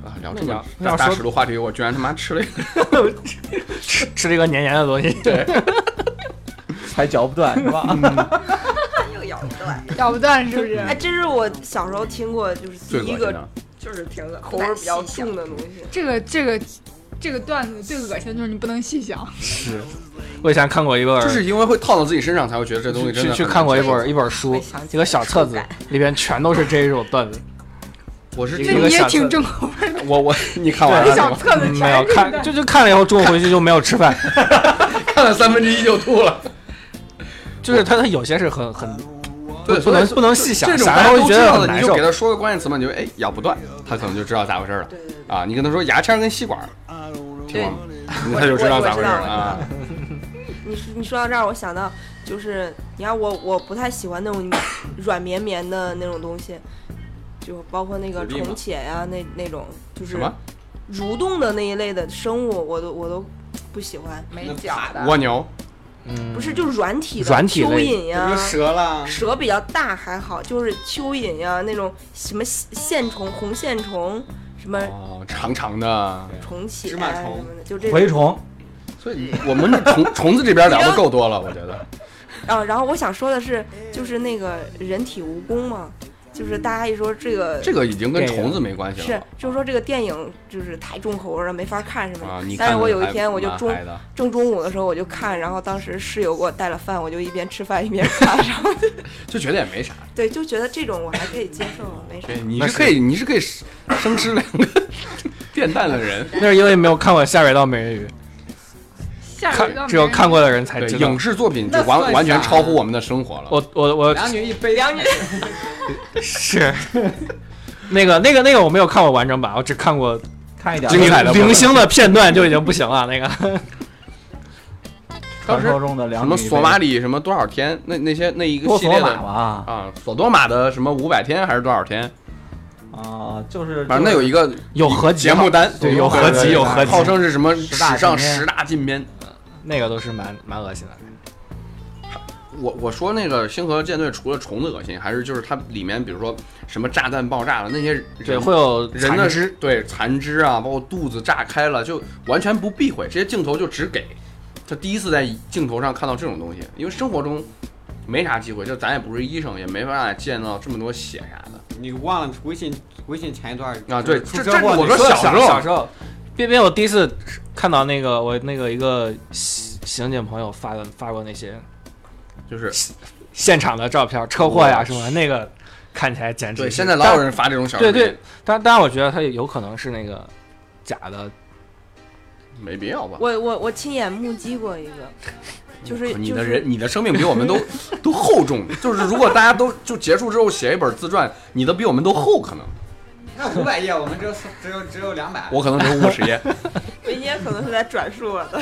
Speaker 1: 啊！聊这么
Speaker 6: 那
Speaker 1: 大大尺度话题，我居然他妈吃了一个，
Speaker 6: 吃吃了一个黏黏的东西。对，
Speaker 2: 还嚼不断是吧？
Speaker 7: 又咬不断，
Speaker 5: 咬不断是不是？
Speaker 4: 哎，这是我小时候听过，就是
Speaker 1: 最
Speaker 4: 第一个。
Speaker 7: 就是挺恶
Speaker 4: 口味比较重的东西。
Speaker 5: 这个这个这个段子最恶心的就是你不能细想。
Speaker 6: 是。我以前看过一本，
Speaker 1: 就是因为会套到自己身上，才会觉得这东西真
Speaker 6: 去
Speaker 1: 的去
Speaker 6: 去看过一
Speaker 1: 难
Speaker 6: 本一本书一个小册子里边全都是这种段子。
Speaker 1: 吃。我是
Speaker 6: 一
Speaker 5: 这你也
Speaker 6: 个小册
Speaker 5: 挺重口味的，
Speaker 1: 我我你看完
Speaker 5: 这小
Speaker 1: 了是吗？
Speaker 5: 册子全
Speaker 6: 嗯没有看，就就看了以后，中午回去就没有吃饭。
Speaker 1: 看了三分之一就吐了。
Speaker 6: 就是他他有些是很很
Speaker 1: 对，
Speaker 6: 不能不能细想
Speaker 1: 这种
Speaker 6: 想了会觉
Speaker 1: 大家都知
Speaker 6: 得很难受
Speaker 1: 道的你就给。他说个关键词嘛，你就哎咬不断，他可能就知道咋回事了。啊，你跟他说牙签跟吸管儿，听过吗？他就知道咋回事
Speaker 4: 知道我知道
Speaker 1: 啊。
Speaker 4: 你你说到这儿，我想到就是，你看我我不太喜欢那种软绵绵的那种东西，就包括那个虫且呀、那那种就是蠕动的那一类的生物，我都我都不喜欢。
Speaker 7: 没脚的，
Speaker 1: 蜗牛，
Speaker 6: 嗯，
Speaker 4: 不是，就是软体的
Speaker 6: 软体
Speaker 4: 蚯蚓呀、
Speaker 3: 蛇了？
Speaker 4: 蛇比较大还好，就是蚯蚓呀那种什么线虫、红线虫，什么
Speaker 1: 哦，长长的。
Speaker 4: 重启
Speaker 3: 芝麻虫。
Speaker 4: 就这种。
Speaker 2: 蛔虫，
Speaker 1: 所以我们这虫虫子这边聊的够多了，我觉得。
Speaker 4: 啊，然后我想说的是，就是那个人体蜈蚣嘛，就是大家一说这个
Speaker 1: 这个已经跟虫子没关系了是，
Speaker 4: 就是说这个电影就是太重口味了，没法看什么
Speaker 1: 啊。你
Speaker 4: 但是我有一天我就中正中午的时候我就看，然后当时室友给我带了饭，我就一边吃饭一边看，然后
Speaker 1: 就觉得也没啥。
Speaker 4: 对就觉得这种我还可以接受，没啥。
Speaker 1: 对，你是可以，你是可以生吃两个 电蛋的人。
Speaker 6: 那是因为没有看过《下水道美人鱼
Speaker 5: 下》，水道
Speaker 6: 看只有看过的人才
Speaker 1: 对，
Speaker 6: 知道
Speaker 1: 影。视作品就
Speaker 3: 那算
Speaker 1: 完完全
Speaker 3: 啥
Speaker 1: 超乎我们的生活了。
Speaker 6: 我我我
Speaker 3: 两女一杯，
Speaker 4: 两女
Speaker 6: 是 那个那个那个我没有看过完整版，我只看过
Speaker 2: 看一点
Speaker 1: 精彩的部分
Speaker 6: 零星的片段就已经不行了。那个
Speaker 1: 当时
Speaker 2: 传说中的
Speaker 1: 什
Speaker 2: 两女一杯
Speaker 1: 么索马里什么多少天，那那些那一个
Speaker 2: 多索
Speaker 1: 系列的
Speaker 2: 马嘛
Speaker 1: 啊，索多玛的什么五百天还是多少天？
Speaker 2: 啊，就是
Speaker 1: 反正那有一个
Speaker 6: 有合集
Speaker 1: 节目单，
Speaker 6: 对有合集有合集
Speaker 1: 号称是什么
Speaker 2: 十
Speaker 1: 史上十大禁片。
Speaker 6: 那个都是蛮蛮恶心的。
Speaker 1: 我我说那个星河舰队除了虫子恶心，还是就是它里面比如说什么炸弹爆炸了那些人
Speaker 6: 对，会有
Speaker 1: 人的
Speaker 6: 肢，
Speaker 1: 对残肢啊，包括肚子炸开了，就完全不避讳，这些镜头就只给。他第一次在镜头上看到这种东西，因为生活中没啥机会，就咱也不是医生，也没办法见到这么多血啥的。
Speaker 3: 你忘了微信微信前一段
Speaker 1: 啊对这这我
Speaker 3: 那个
Speaker 1: 说小时候
Speaker 6: 小时候，边边我第一次看到那个我那个一个刑刑警朋友发的发过那些
Speaker 1: 就是
Speaker 6: 现场的照片，车祸呀什么，那个看起来简直
Speaker 1: 对，现在老有人发这种小视频，
Speaker 6: 对对，但当然我觉得他有可能是那个假的，
Speaker 1: 没必要吧？
Speaker 4: 我我我亲眼目击过一个，就是
Speaker 1: 你
Speaker 4: 就是
Speaker 1: 的人，你的生命比我们都 都厚重。就是如果大家都就结束之后写一本自传，你的比我们都厚，可能
Speaker 3: 那五百页，我们只有四只有只有两百。
Speaker 1: 我可能只有五十页。
Speaker 4: 维也可能是在转述我的。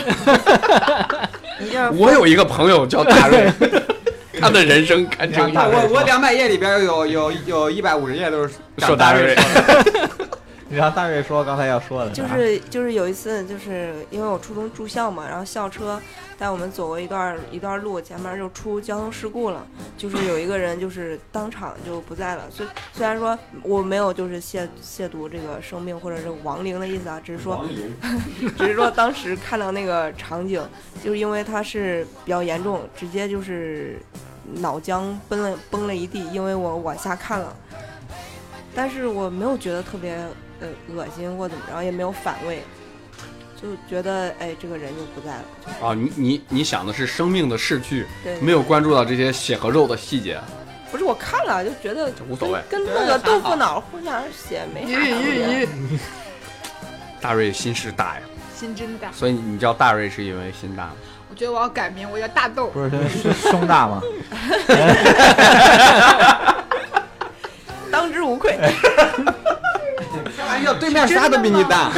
Speaker 1: 我有一个朋友叫大瑞，他的人生堪称一
Speaker 3: 我我我两百页里边有有有一百五十页都是
Speaker 1: 说大瑞。
Speaker 2: 你让大瑞说刚才要说的
Speaker 4: 就是就是有一次，就是因为我初中住校嘛，然后校车带我们走过一段一段路，前面就出交通事故了，就是有一个人就是当场就不在了。虽虽然说我没有就是亵亵渎这个生命或者是亡灵的意思啊，只是说 只是说当时看到那个场景，就是因为他是比较严重，直接就是脑浆崩了崩了一地，因为我往下看了，但是我没有觉得特别呃恶心或怎么着，也没有反胃，就觉得哎这个人就不在了，就
Speaker 1: 啊，你你你想的是生命的逝去，
Speaker 4: 对，
Speaker 1: 没有关注到这些血和肉的细节，
Speaker 4: 不是我看了就觉得
Speaker 1: 就无所谓。
Speaker 4: 跟那个豆腐脑互相血没啥
Speaker 5: 吁
Speaker 4: 区别
Speaker 5: 吁吁，
Speaker 1: 大瑞心事大呀，
Speaker 5: 心真大。
Speaker 1: 所以你叫大瑞是因为心大吗？
Speaker 5: 我觉得我要改名，我叫大豆。
Speaker 2: 不是是胸大吗？
Speaker 4: 当之无愧。
Speaker 3: 开玩笑，对面啥都比你大。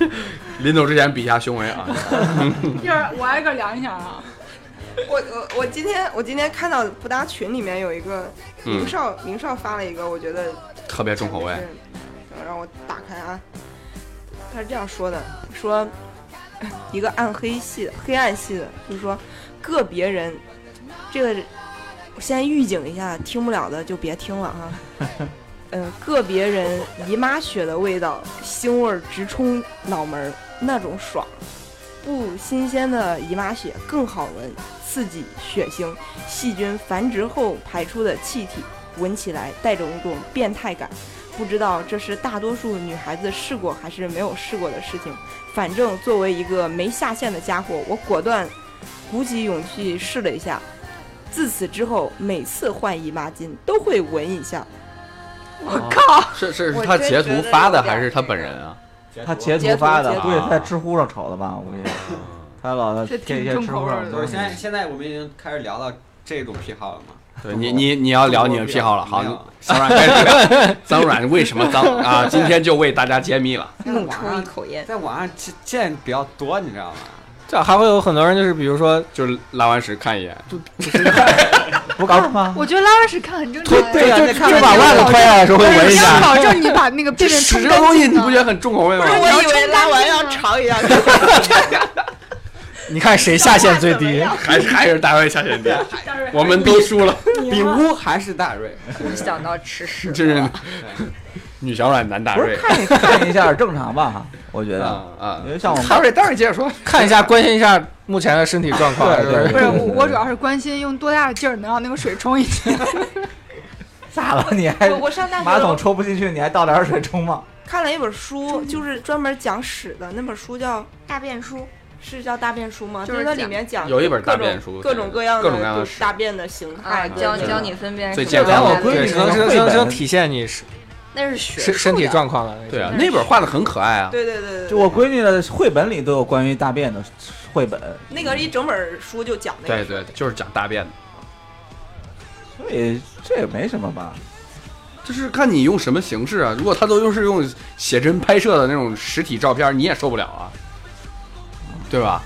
Speaker 1: 临走之前比一下胸围啊，
Speaker 5: 一会儿我挨个量一下啊。
Speaker 4: 我我我今天我今天看到不搭群里面有一个
Speaker 1: 嗯
Speaker 4: 明少明少发了一个，我觉得
Speaker 1: 特别重口味。
Speaker 4: 让我打开啊，他是这样说的：说 一个暗黑系的、黑暗系的，就是说个别人，这个我先预警一下，听不了的就别听了哈。嗯，个别人姨妈血的味道，腥味直冲脑门，那种爽。不新鲜的姨妈血更好闻，刺激、血腥，细菌繁殖后排出的气体，闻起来带着一种变态感。不知道这是大多数女孩子试过还是没有试过的事情。反正作为一个没下线的家伙，我果断鼓起勇气试了一下。自此之后，每次换姨妈巾都会闻一下。
Speaker 5: 我靠！
Speaker 1: 是是是他截图发的还是他本人啊？
Speaker 2: 他截
Speaker 4: 截图
Speaker 2: 图发的
Speaker 4: 截，图
Speaker 2: 估计他在知乎上瞅的吧，我估计。他老
Speaker 5: 这
Speaker 2: 贴一些知乎上
Speaker 5: 口味儿的
Speaker 3: 不是，现在现在我们已经开始聊到这种癖好了吗？
Speaker 1: 对你你你要聊你的癖好了，好脏软开始聊 脏软为什么脏啊？今天就为大家揭秘了。
Speaker 7: 怒抽一口烟。
Speaker 3: 在网上见见比较多，你知道吗？
Speaker 6: 这还会有很多人就是比如说
Speaker 1: 就是拉完屎看一眼，
Speaker 2: 不搞吗？
Speaker 5: 我觉得拉完屎看很正常呀。
Speaker 2: 对呀
Speaker 6: 就
Speaker 2: 那看着
Speaker 6: 就把袜子脱下来的时候会闻一
Speaker 5: 你要
Speaker 6: 下。
Speaker 5: 保证你把那个便便冲干
Speaker 1: 屎这个东西。你不觉得很重口味吗？
Speaker 4: 我以为拉完要。尝一下，
Speaker 6: 你看谁下限最低？
Speaker 1: 还是还是大瑞下限低，我们都输了，
Speaker 3: 比乌还是大瑞，
Speaker 7: 想到吃屎
Speaker 1: 真是女小软男大
Speaker 2: 不是
Speaker 1: 瑞。
Speaker 2: 看一看一下正常吧？我觉得，
Speaker 1: 啊啊
Speaker 2: 因！为像我们
Speaker 1: 大瑞，待会儿接着说。
Speaker 6: 看一下，关心一下目前的身体状况，
Speaker 2: 对
Speaker 6: 不是
Speaker 5: 不是我，我主要是关心用多大的劲儿能让那个水冲进去。
Speaker 2: 咋了？你还
Speaker 4: 我我上大学
Speaker 2: 马桶抽不进去，你还倒点水冲吗？
Speaker 4: 看了一本书，就是专门讲屎的，那本书叫
Speaker 7: 大便书，
Speaker 4: 是叫大便书吗？
Speaker 7: 就是
Speaker 4: 它里面讲
Speaker 1: 有一本
Speaker 4: 各种
Speaker 1: 大便书
Speaker 4: 各种各样
Speaker 1: 各种各样的屎
Speaker 4: 就是大便的形
Speaker 7: 啊，
Speaker 4: 态，对
Speaker 7: 教教你分辨是
Speaker 1: 最健康的
Speaker 2: 连我闺女
Speaker 6: 能能能体现你身
Speaker 7: 那是学
Speaker 6: 身身体状况了。
Speaker 1: 对啊，那本画的很可爱啊。
Speaker 4: 对对对对，
Speaker 2: 就我闺女的绘本里都有关于大便的绘本，
Speaker 4: 那个一整本书就讲那个，
Speaker 1: 对对，就是讲大便的，
Speaker 2: 所以这也没什么吧？
Speaker 1: 就是看你用什么形式啊。如果他都用是用写真拍摄的那种实体照片，你也受不了啊，对吧？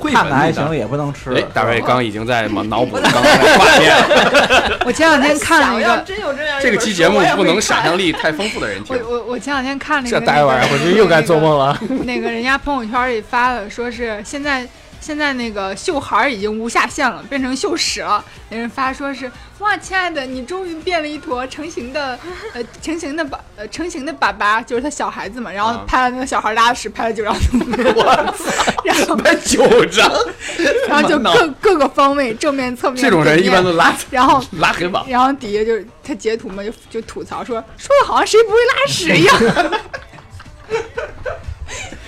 Speaker 1: 绘
Speaker 2: 看的还
Speaker 1: 本的
Speaker 2: 行，也不能吃。
Speaker 1: 哎，大卫刚刚已经在脑补 刚才的画面。
Speaker 5: 我前两天看了一个，
Speaker 4: 真有这样
Speaker 1: 这个期节目不能想象力太丰富的人听
Speaker 5: 我。我我前两天看了一
Speaker 6: 这
Speaker 5: 个，
Speaker 6: 大晚上回去又该做梦了。
Speaker 5: 那个人家朋友圈里发的，说是现在现在那个秀孩儿已经无下限了，变成秀屎了。那人发说是哇，亲爱的，你终于变了一坨成型的 呃成型的粑呃成型的粑粑，就是他小孩子嘛。然后
Speaker 1: 啊
Speaker 5: 拍了那个小孩拉屎，拍了九张 图，然后
Speaker 1: 拍九张，
Speaker 5: 然后就各各个方位，正面侧面。
Speaker 1: 这种人一般都拉
Speaker 5: 然后
Speaker 1: 拉黑榜。
Speaker 5: 然后底下就是他截图嘛，就就吐槽说说的好像谁不会拉屎一样。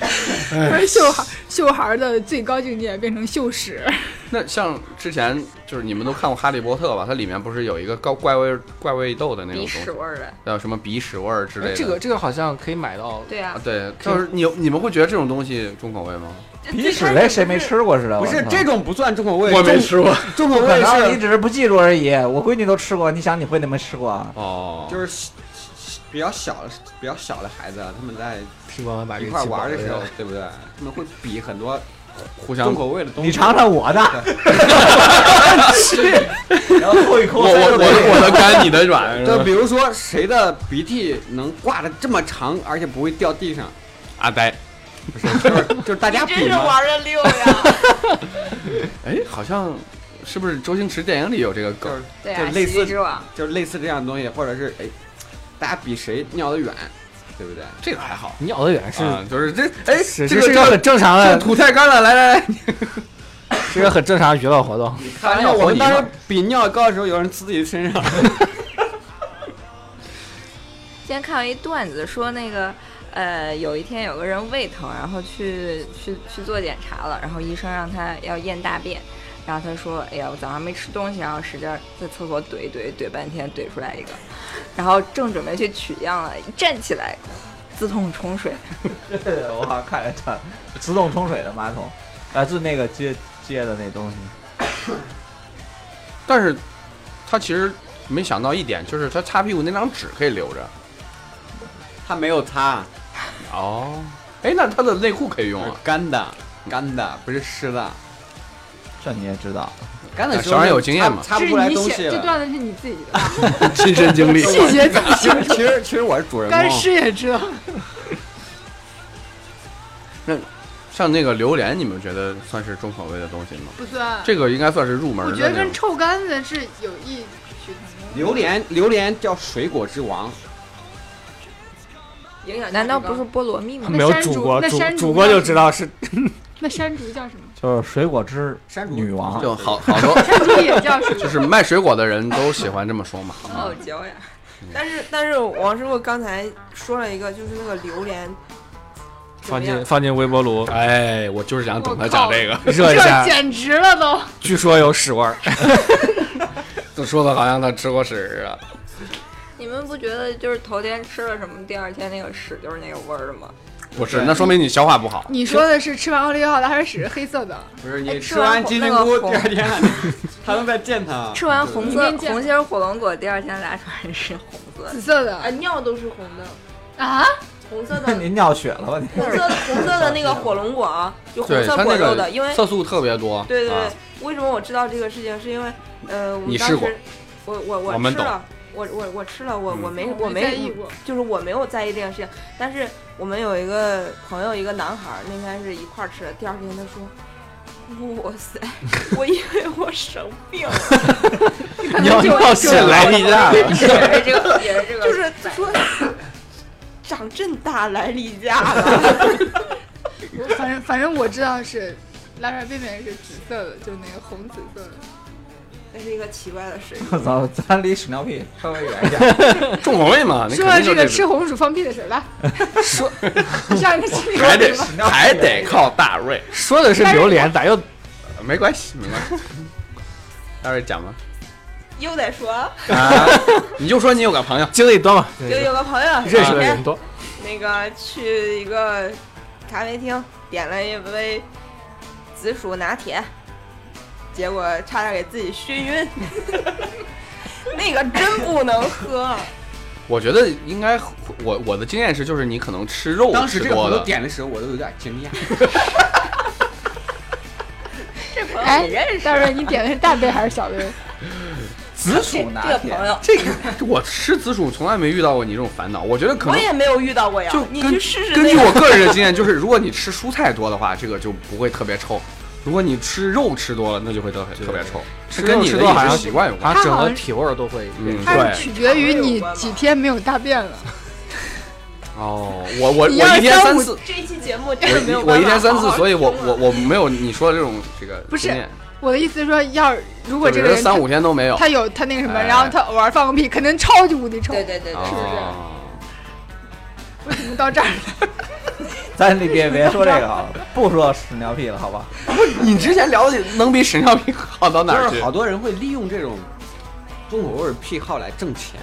Speaker 5: 说秀孩秀孩的最高境界变成秀屎，
Speaker 1: 那像之前就是你们都看过《哈利波特》吧？它里面不是有一个高怪味怪味豆的那种
Speaker 7: 鼻
Speaker 1: 东西
Speaker 7: 屎，味儿的，
Speaker 1: 叫什么鼻屎味儿之类的。
Speaker 6: 这个这个好像可以买到，
Speaker 7: 对啊
Speaker 1: 啊，，对，就是你你们会觉得这种东西重口味吗？
Speaker 2: 鼻屎类谁没吃过似的？
Speaker 3: 不是这种不算重口味，
Speaker 1: 我没吃过。
Speaker 3: 重口味
Speaker 2: 你只是不记住而已。我闺女都吃过，你想你会那么吃过啊？
Speaker 1: 哦，
Speaker 3: 就是小比较小的比较小的孩子，啊他们在
Speaker 6: 听光把
Speaker 3: 一块玩的时候，对不对？他们会比很多
Speaker 1: 互相
Speaker 3: 重口味的东西。
Speaker 2: 你尝尝我的，然后扣一扣。
Speaker 1: 我我我我的干，你的软，
Speaker 3: 就比如说谁的鼻涕能挂的这么长，而且不会掉地上，
Speaker 1: 阿呆。
Speaker 3: 不是，就是就是大家
Speaker 4: 真是。玩的溜呀！
Speaker 1: 哎，好像是不是周星驰电影里有这个梗
Speaker 3: 就？是
Speaker 7: 对啊，
Speaker 3: 就类似就是类似这样的东西，或者是哎，大家比谁尿得远，对不对？
Speaker 1: 这个还好。
Speaker 6: 尿得远是
Speaker 1: 啊，就是这哎，这个
Speaker 6: 是个很正常的，
Speaker 1: 这个吐太干了，来来来，
Speaker 6: 是个很正常的娱乐活动。
Speaker 3: 反正我们当时比尿高的时候，有人呲自己身上。
Speaker 7: 今天看到一段子，说那个呃，有一天有个人胃疼，然后去去去做检查了，然后医生让他要验大便，然后他说：“哎呀，我早上没吃东西，然后使劲在厕所怼怼怼半天，怼出来一个，然后正准备去取样了，一站起来，自动冲水，
Speaker 2: 我好像看见这自动冲水的马桶，来自那个接接的那东西。
Speaker 1: 但是他其实没想到一点，就是他擦屁股那张纸可以留着。
Speaker 3: 他没有擦，
Speaker 1: 哦，哎，那他的内裤可以用啊？
Speaker 3: 干的，干的，不是湿的。
Speaker 2: 这你也知道，
Speaker 3: 干的时候
Speaker 1: 小冉有经验嘛
Speaker 3: 擦不出来东西这。
Speaker 5: 段子是你自己的？
Speaker 1: 亲身经历。
Speaker 5: 细节
Speaker 3: 其实其实其实我是主人
Speaker 5: 干
Speaker 3: 公，
Speaker 5: 尸也知道。
Speaker 1: 那像那个榴莲，你们觉得算是重口味的东西吗？
Speaker 5: 不算。
Speaker 1: 这个应该算是入门
Speaker 5: 我。觉得跟臭干子是有异曲同工。
Speaker 3: 榴莲榴莲叫水果之王，
Speaker 4: 营养
Speaker 7: 难道不是菠萝蜜吗？
Speaker 6: 没有
Speaker 5: 山竹
Speaker 6: 煮过，
Speaker 5: 山竹
Speaker 6: 煮过就知道是
Speaker 5: 那山竹叫什么？
Speaker 2: 就是水果汁
Speaker 3: 山竹
Speaker 2: 女王，
Speaker 1: 就好好多，
Speaker 5: 山竹也叫什么？
Speaker 1: 就是卖水果的人都喜欢这么说嘛。
Speaker 7: 好傲娇呀！
Speaker 4: 但是但是王师傅刚才说了一个，就是那个榴莲
Speaker 6: 放进放进微波炉
Speaker 1: 哎，我就是想等他讲这个，
Speaker 6: 热一下
Speaker 5: 这，简直了都！
Speaker 6: 据说有屎味儿。
Speaker 1: 都说的好像他吃过屎似的。
Speaker 7: 你们不觉得就是头天吃了什么，第二天那个屎就是那个味儿的吗？
Speaker 1: 不是，那说明你消化不好。
Speaker 5: 你说的是吃完奥利奥拉还是屎是黑色的？
Speaker 3: 不是
Speaker 7: 哎
Speaker 3: 你吃完金针菇，第二天还能再见它。
Speaker 7: 吃完红色红心儿火龙果，第二天拉出来是红色。
Speaker 5: 紫色的
Speaker 4: 啊，尿都是红的，
Speaker 5: 啊？
Speaker 4: 红色的，
Speaker 2: 你尿血了吧你？
Speaker 4: 红色红色的那个火龙果啊，就红色果肉的，因为
Speaker 1: 色素特别多。
Speaker 4: 对对对
Speaker 1: 啊，
Speaker 4: 为什么我知道这个事情？是因为呃，我们当
Speaker 1: 你试过
Speaker 4: 时我我
Speaker 1: 我
Speaker 4: 吃了，我我我吃了，我我没我
Speaker 5: 没。
Speaker 4: 就是我没有在意这件事情，但是我们有一个朋友，一个男孩儿，那天是一块儿吃的。第二天他说：“哇塞，我以为我生病了。
Speaker 6: 尿尿血来例假了，
Speaker 7: 也是这个，也是这”个，
Speaker 4: 就是 说长这么大来例假了。
Speaker 5: 反正反正我知道是拉拉便便是紫色的，就那个红紫色的。
Speaker 4: 那是一个奇怪的水
Speaker 2: 我操，咱离屎尿屁稍微远一点。
Speaker 1: 重口味嘛，
Speaker 5: 说了这个吃红薯放屁的事儿，来 说，上一个吃
Speaker 1: 还得还得靠大瑞。
Speaker 6: 说的是榴莲，咋又
Speaker 1: 没关系，没关系。大瑞讲吧，
Speaker 4: 又得说，
Speaker 1: 啊，你就说你有个朋友，
Speaker 6: 经历多嘛？
Speaker 4: 就有个朋友
Speaker 6: 认识的人多，
Speaker 4: 那个去一个咖啡厅点了一杯紫薯拿铁，结果差点给自己熏晕，那个真不能喝。
Speaker 1: 我觉得应该，我我的经验是，就是你可能吃肉
Speaker 3: 当时这个朋友
Speaker 1: 吃多的，
Speaker 3: 点的时候，我都有点惊讶。
Speaker 7: 这朋友
Speaker 5: 哎
Speaker 7: 你认识？
Speaker 5: 大瑞，你点的是大杯还是小杯？
Speaker 2: 紫薯拿铁
Speaker 7: 这个朋，友，
Speaker 1: 这个我吃紫薯从来没遇到过你这种烦恼。我觉得可能
Speaker 4: 我也没有遇到过呀
Speaker 1: 就，根
Speaker 4: 你去试试
Speaker 1: 根据
Speaker 4: 那个。
Speaker 1: 我个人的经验，就是如果你吃蔬菜多的话，这个就不会特别臭；如果你吃肉吃多了，那就会特特别臭。是
Speaker 6: 吃肉
Speaker 1: 跟你的饮
Speaker 6: 吃多好像
Speaker 1: 食习惯有关。
Speaker 5: 它整
Speaker 6: 个体味儿都会变
Speaker 1: 嗯，
Speaker 5: 它。取决于你几天没有大便了。
Speaker 1: 哦，我我我一天
Speaker 5: 三
Speaker 1: 次，
Speaker 4: 这一期节目真的没有
Speaker 1: 我我一天三次，所以我我我没有你说的这种这个
Speaker 5: 不是我的意思是说，要如果这个人
Speaker 1: 三五天都没有，
Speaker 5: 他有他那个什么，
Speaker 1: 哎
Speaker 5: 然后他偶尔放个屁，肯定超级无敌臭。
Speaker 7: 对对对对，
Speaker 5: 是不是
Speaker 1: 哦
Speaker 5: 为什么到这儿了？
Speaker 2: 咱别别别说这个好了，不说屎尿屁了，好吧？
Speaker 1: 不你之前聊的能比屎尿屁好到哪儿去
Speaker 3: 就是？好多人会利用这种重口味儿癖好来挣钱。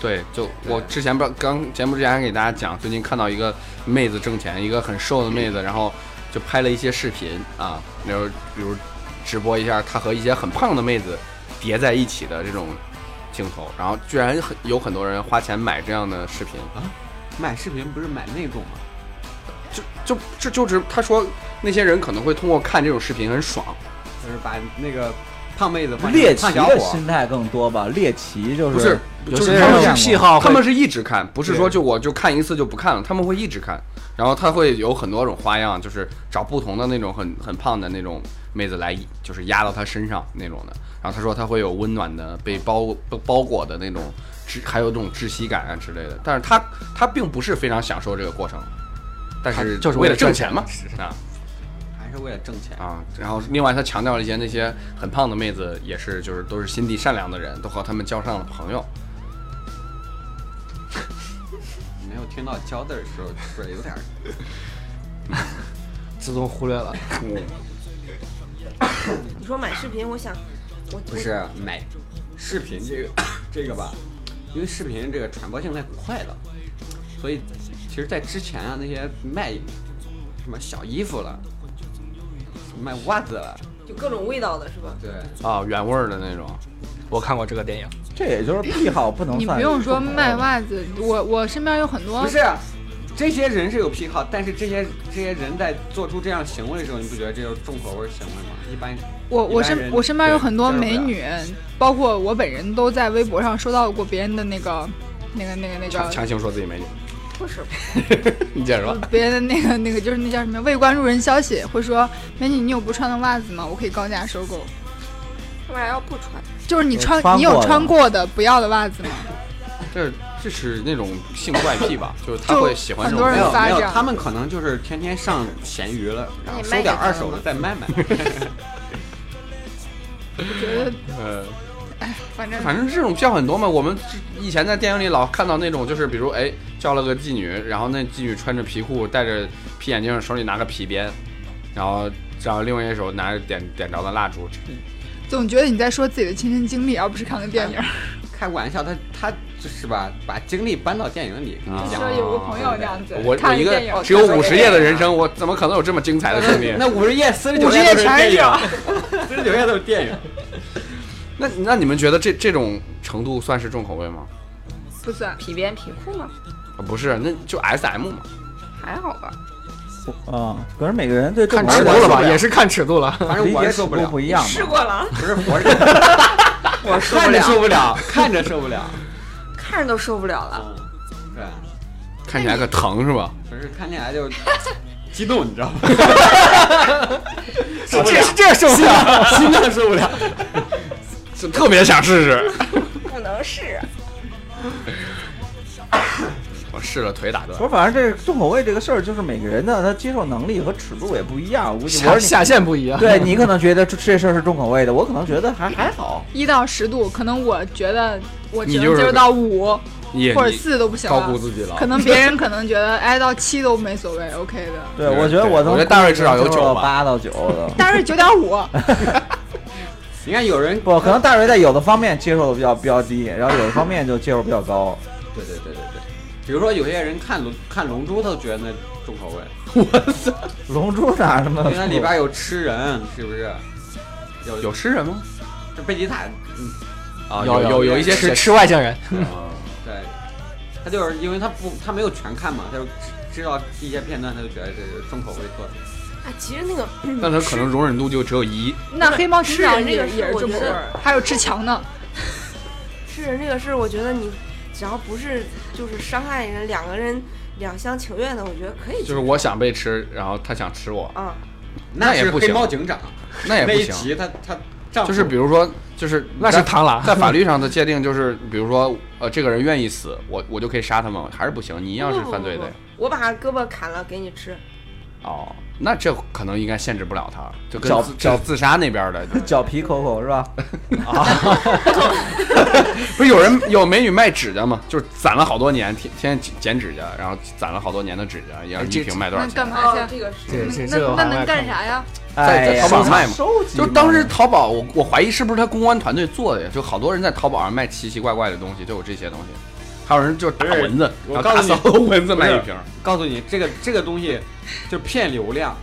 Speaker 1: 对，就我之前不刚节目之前还给大家讲，最近看到一个妹子挣钱，一个很瘦的妹子，然后就拍了一些视频啊，比如比如直播一下她和一些很胖的妹子叠在一起的这种镜头，然后居然很有很多人花钱买这样的视频啊，
Speaker 3: 买视频不是买那种吗？
Speaker 1: 就就这就是他说那些人可能会通过看这种视频很爽，
Speaker 3: 就是把那个胖妹子换成
Speaker 2: 猎奇
Speaker 3: 胖小伙，
Speaker 2: 的心态更多吧？猎奇就是
Speaker 1: 不是
Speaker 6: 有
Speaker 1: 就是
Speaker 6: 些人是
Speaker 1: 他们是
Speaker 6: 癖好会，
Speaker 1: 他们是一直看，不是说就我就看一次就不看了，他们会一直看，然后他会有很多种花样，就是找不同的那种很很胖的那种妹子来，就是压到他身上那种的。然后他说他会有温暖的被包包包裹的那种窒，还有这种窒息感啊之类的。但是他他并不是非常享受这个过程，但是
Speaker 6: 就是
Speaker 1: 为
Speaker 6: 为了挣钱
Speaker 1: 嘛啊
Speaker 3: 还是为了挣钱。
Speaker 1: 啊。然后另外他强调了一些那些很胖的妹子也是就是都是心地善良的人，都和他们交上了朋友。
Speaker 3: 没有听到“交”字儿的时候，是不是有点儿？
Speaker 6: 自动忽略了。
Speaker 4: 你说买视频，我想我
Speaker 3: 不是买视频这个这个吧，因为视频这个传播性太快了，所以其实，在之前啊，那些卖什么小衣服了，卖袜子了，
Speaker 4: 就各种味道的是吧？
Speaker 3: 对，
Speaker 1: 啊，原味儿的那种。
Speaker 6: 我看过这个电影，
Speaker 2: 这也就是癖好，不能
Speaker 5: 你不用说卖袜子，我我身边有很多
Speaker 3: 不是，这些人是有癖好，但是这些这些人在做出这样行为的时候，你不觉得这就是重口味行为吗？一般
Speaker 5: 我我身我身边有很多美女，包括我本人都在微博上收到过别人的那个那个那个那个
Speaker 1: 强强行说自己美女，
Speaker 7: 不是，
Speaker 1: 你接着说。
Speaker 5: 别的那个那个就是那叫什么未关注人消息，会说美女你有不穿的袜子吗？我可以高价收购。
Speaker 7: 为啥要不穿？
Speaker 5: 就是你
Speaker 2: 有
Speaker 5: 穿你有
Speaker 2: 穿过的
Speaker 5: 不要的袜子吗？
Speaker 1: 这这是那种性怪癖吧？就是他会喜欢这
Speaker 5: 很多
Speaker 1: 种
Speaker 5: 人发展，
Speaker 3: 没有没有他们可能就是天天上闲鱼了，然后收点二手的再卖卖。
Speaker 5: 我觉得
Speaker 1: 呃，
Speaker 5: 反正
Speaker 1: 反正这种癖好很多嘛。我们以前在电影里老看到那种，就是比如哎叫了个妓女，然后那妓女穿着皮裤，戴着皮眼镜，手里拿个皮鞭，然后然后另外一手拿着点点着的蜡烛。
Speaker 5: 总觉得你在说自己的亲身经历，而不是看个电影。
Speaker 3: 开玩笑，他他就是吧，把经历搬到电影里跟你
Speaker 1: 啊
Speaker 3: 讲。
Speaker 5: 说有个朋友这样子，
Speaker 1: 我我一个只有五十页的人生，我怎么可能有这么精彩的经历？
Speaker 3: 那五十页四十九页
Speaker 5: 页全是
Speaker 3: 电影，四十九页都是电影。
Speaker 1: 那那你们觉得这这种程度算是重口味吗？
Speaker 5: 不算。
Speaker 7: 皮鞭皮裤吗？
Speaker 1: 啊不是，那就 S M 嘛。
Speaker 7: 还好吧。
Speaker 2: 啊，可是每个人对
Speaker 6: 看尺度了吧，也是看尺度了。
Speaker 3: 反正我也受不了，
Speaker 2: 不一样。
Speaker 7: 试过了，
Speaker 3: 不是我是
Speaker 7: 我受不
Speaker 3: 看着受
Speaker 7: 了，
Speaker 3: 不了，看着受不了。
Speaker 7: 看着都受不了了。
Speaker 3: 嗯，对，
Speaker 1: 看起来可疼是吧？
Speaker 3: 不是看起来就激动，你知道吗？
Speaker 6: 这这受不了，
Speaker 3: 心脏受不了。
Speaker 1: 就特别想试试。
Speaker 7: 不能试，
Speaker 1: 我试了，腿打断
Speaker 2: 不。是，反正这重口味这个事儿，就是每个人的他接受能力和尺度也不一样。我我说你
Speaker 6: 下下限不一样。
Speaker 2: 对你可能觉得这这事儿是重口味的，我可能觉得还还好。
Speaker 5: 一到十度，可能我觉得我
Speaker 1: 就是
Speaker 5: 能接受到五或者四都不行
Speaker 1: 高估
Speaker 5: 了。
Speaker 1: 自己了。
Speaker 5: 可能别人可能觉得哎到七都没所谓，OK 的。
Speaker 2: 对，我觉得我能，
Speaker 1: 我觉得大瑞至少有九吧
Speaker 2: 八到九的。
Speaker 5: 但是九点五，
Speaker 3: 你看有人
Speaker 2: 不，可能大瑞在有的方面接受的比较比较低，然后有的方面就接受比较高。
Speaker 3: 对对对对对，比如说有些人看龙看龙珠，他都觉得那重口味，我操
Speaker 2: 龙珠哪什么
Speaker 3: 因为它里边有吃人，是不是？有
Speaker 1: 有吃人吗？
Speaker 3: 这贝吉塔，嗯，
Speaker 1: 啊，
Speaker 6: 有
Speaker 1: 有有一些
Speaker 6: 是吃外星人，
Speaker 1: 啊
Speaker 3: 对，他就是因为他不他没有全看嘛，他就知道一些片段，他就觉得这是重口味作品。
Speaker 4: 啊，其实那个
Speaker 1: 但他可能容忍度就只有一。
Speaker 5: 那黑猫警长也
Speaker 4: 吃人这个是
Speaker 5: 也是
Speaker 4: 我觉得
Speaker 5: 还有吃墙呢。
Speaker 4: 吃人这个事，我觉得你只要不是就是伤害人，两个人两厢情愿的，我觉得可以。
Speaker 1: 就是我想被吃，然后他想吃我，
Speaker 4: 啊，
Speaker 3: 是黑
Speaker 1: 那也不行黑
Speaker 3: 猫警长
Speaker 1: 那也不行。
Speaker 3: 那一集，他他
Speaker 1: 就是比如说，就是
Speaker 6: 那是螳螂。
Speaker 1: 在法律 上的界定，就是比如说，呃，这个人愿意死，我我就可以杀他吗？还是不行？你一样是犯罪的呀。
Speaker 4: 我把胳膊砍了给你吃，
Speaker 1: 哦，那这可能应该限制不了他，就跟
Speaker 2: 脚
Speaker 1: 自
Speaker 2: 脚
Speaker 1: 自杀那边的，
Speaker 2: 脚皮 Coco 是吧？
Speaker 1: 啊不是有人有美女卖指甲吗？就是攒了好多年，天天天剪指甲，然后攒了好多年的指甲，一样
Speaker 6: 哎这
Speaker 1: 一瓶卖多少
Speaker 5: 那
Speaker 1: 钱？
Speaker 5: 干嘛去？
Speaker 4: 哦这个是
Speaker 6: 这这
Speaker 5: 那那能干啥呀？
Speaker 1: 在淘宝卖嘛就当时淘宝，我我怀疑是不是他公关团队做的呀？就好多人在淘宝上卖奇奇怪怪的东西，就有这些东西。还有人就打蚊子，然后打
Speaker 3: 我告诉你
Speaker 1: 扫蚊子卖一瓶。
Speaker 3: 告诉你，这个这个东西就骗流量。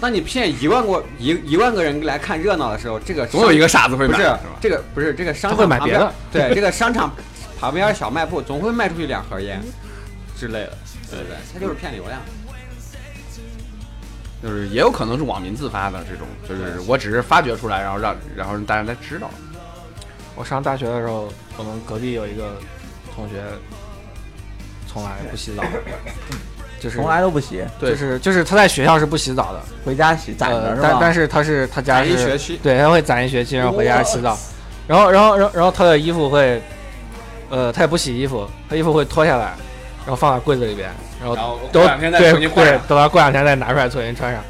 Speaker 3: 当你骗一万个一一万个人来看热闹的时候，这个
Speaker 1: 总有一个傻子会
Speaker 3: 不是
Speaker 1: 买，是吧？
Speaker 3: 这个不是这个商场旁边
Speaker 6: 会买别的。
Speaker 3: 对，这个商场旁边小卖部总会卖出去两盒烟之类的，对对对，它就是骗流量。
Speaker 1: 就是也有可能是网民自发的这种，就是我只是发掘出来，然后让然后让大家来知道。
Speaker 6: 我上大学的时候，我们隔壁有一个同学，从来不洗澡，就是
Speaker 2: 从来都不洗，
Speaker 1: 对。
Speaker 6: 就是就是他在学校是不洗澡的，
Speaker 2: 回家洗攒着
Speaker 6: 呃，
Speaker 2: 是吧？
Speaker 6: 但但是他是他家
Speaker 3: 攒一
Speaker 6: 是
Speaker 3: 学期。
Speaker 6: 对，他会攒一学期，然后回家洗澡，然后然后然后然后他的衣服会，呃，他也不洗衣服，他衣服会脱下来，然后放在柜子里边，然后
Speaker 1: 然后
Speaker 6: 都
Speaker 1: 过两天再
Speaker 6: 对对
Speaker 1: 重新换上，。
Speaker 6: 等到过两天再拿出来重新穿上，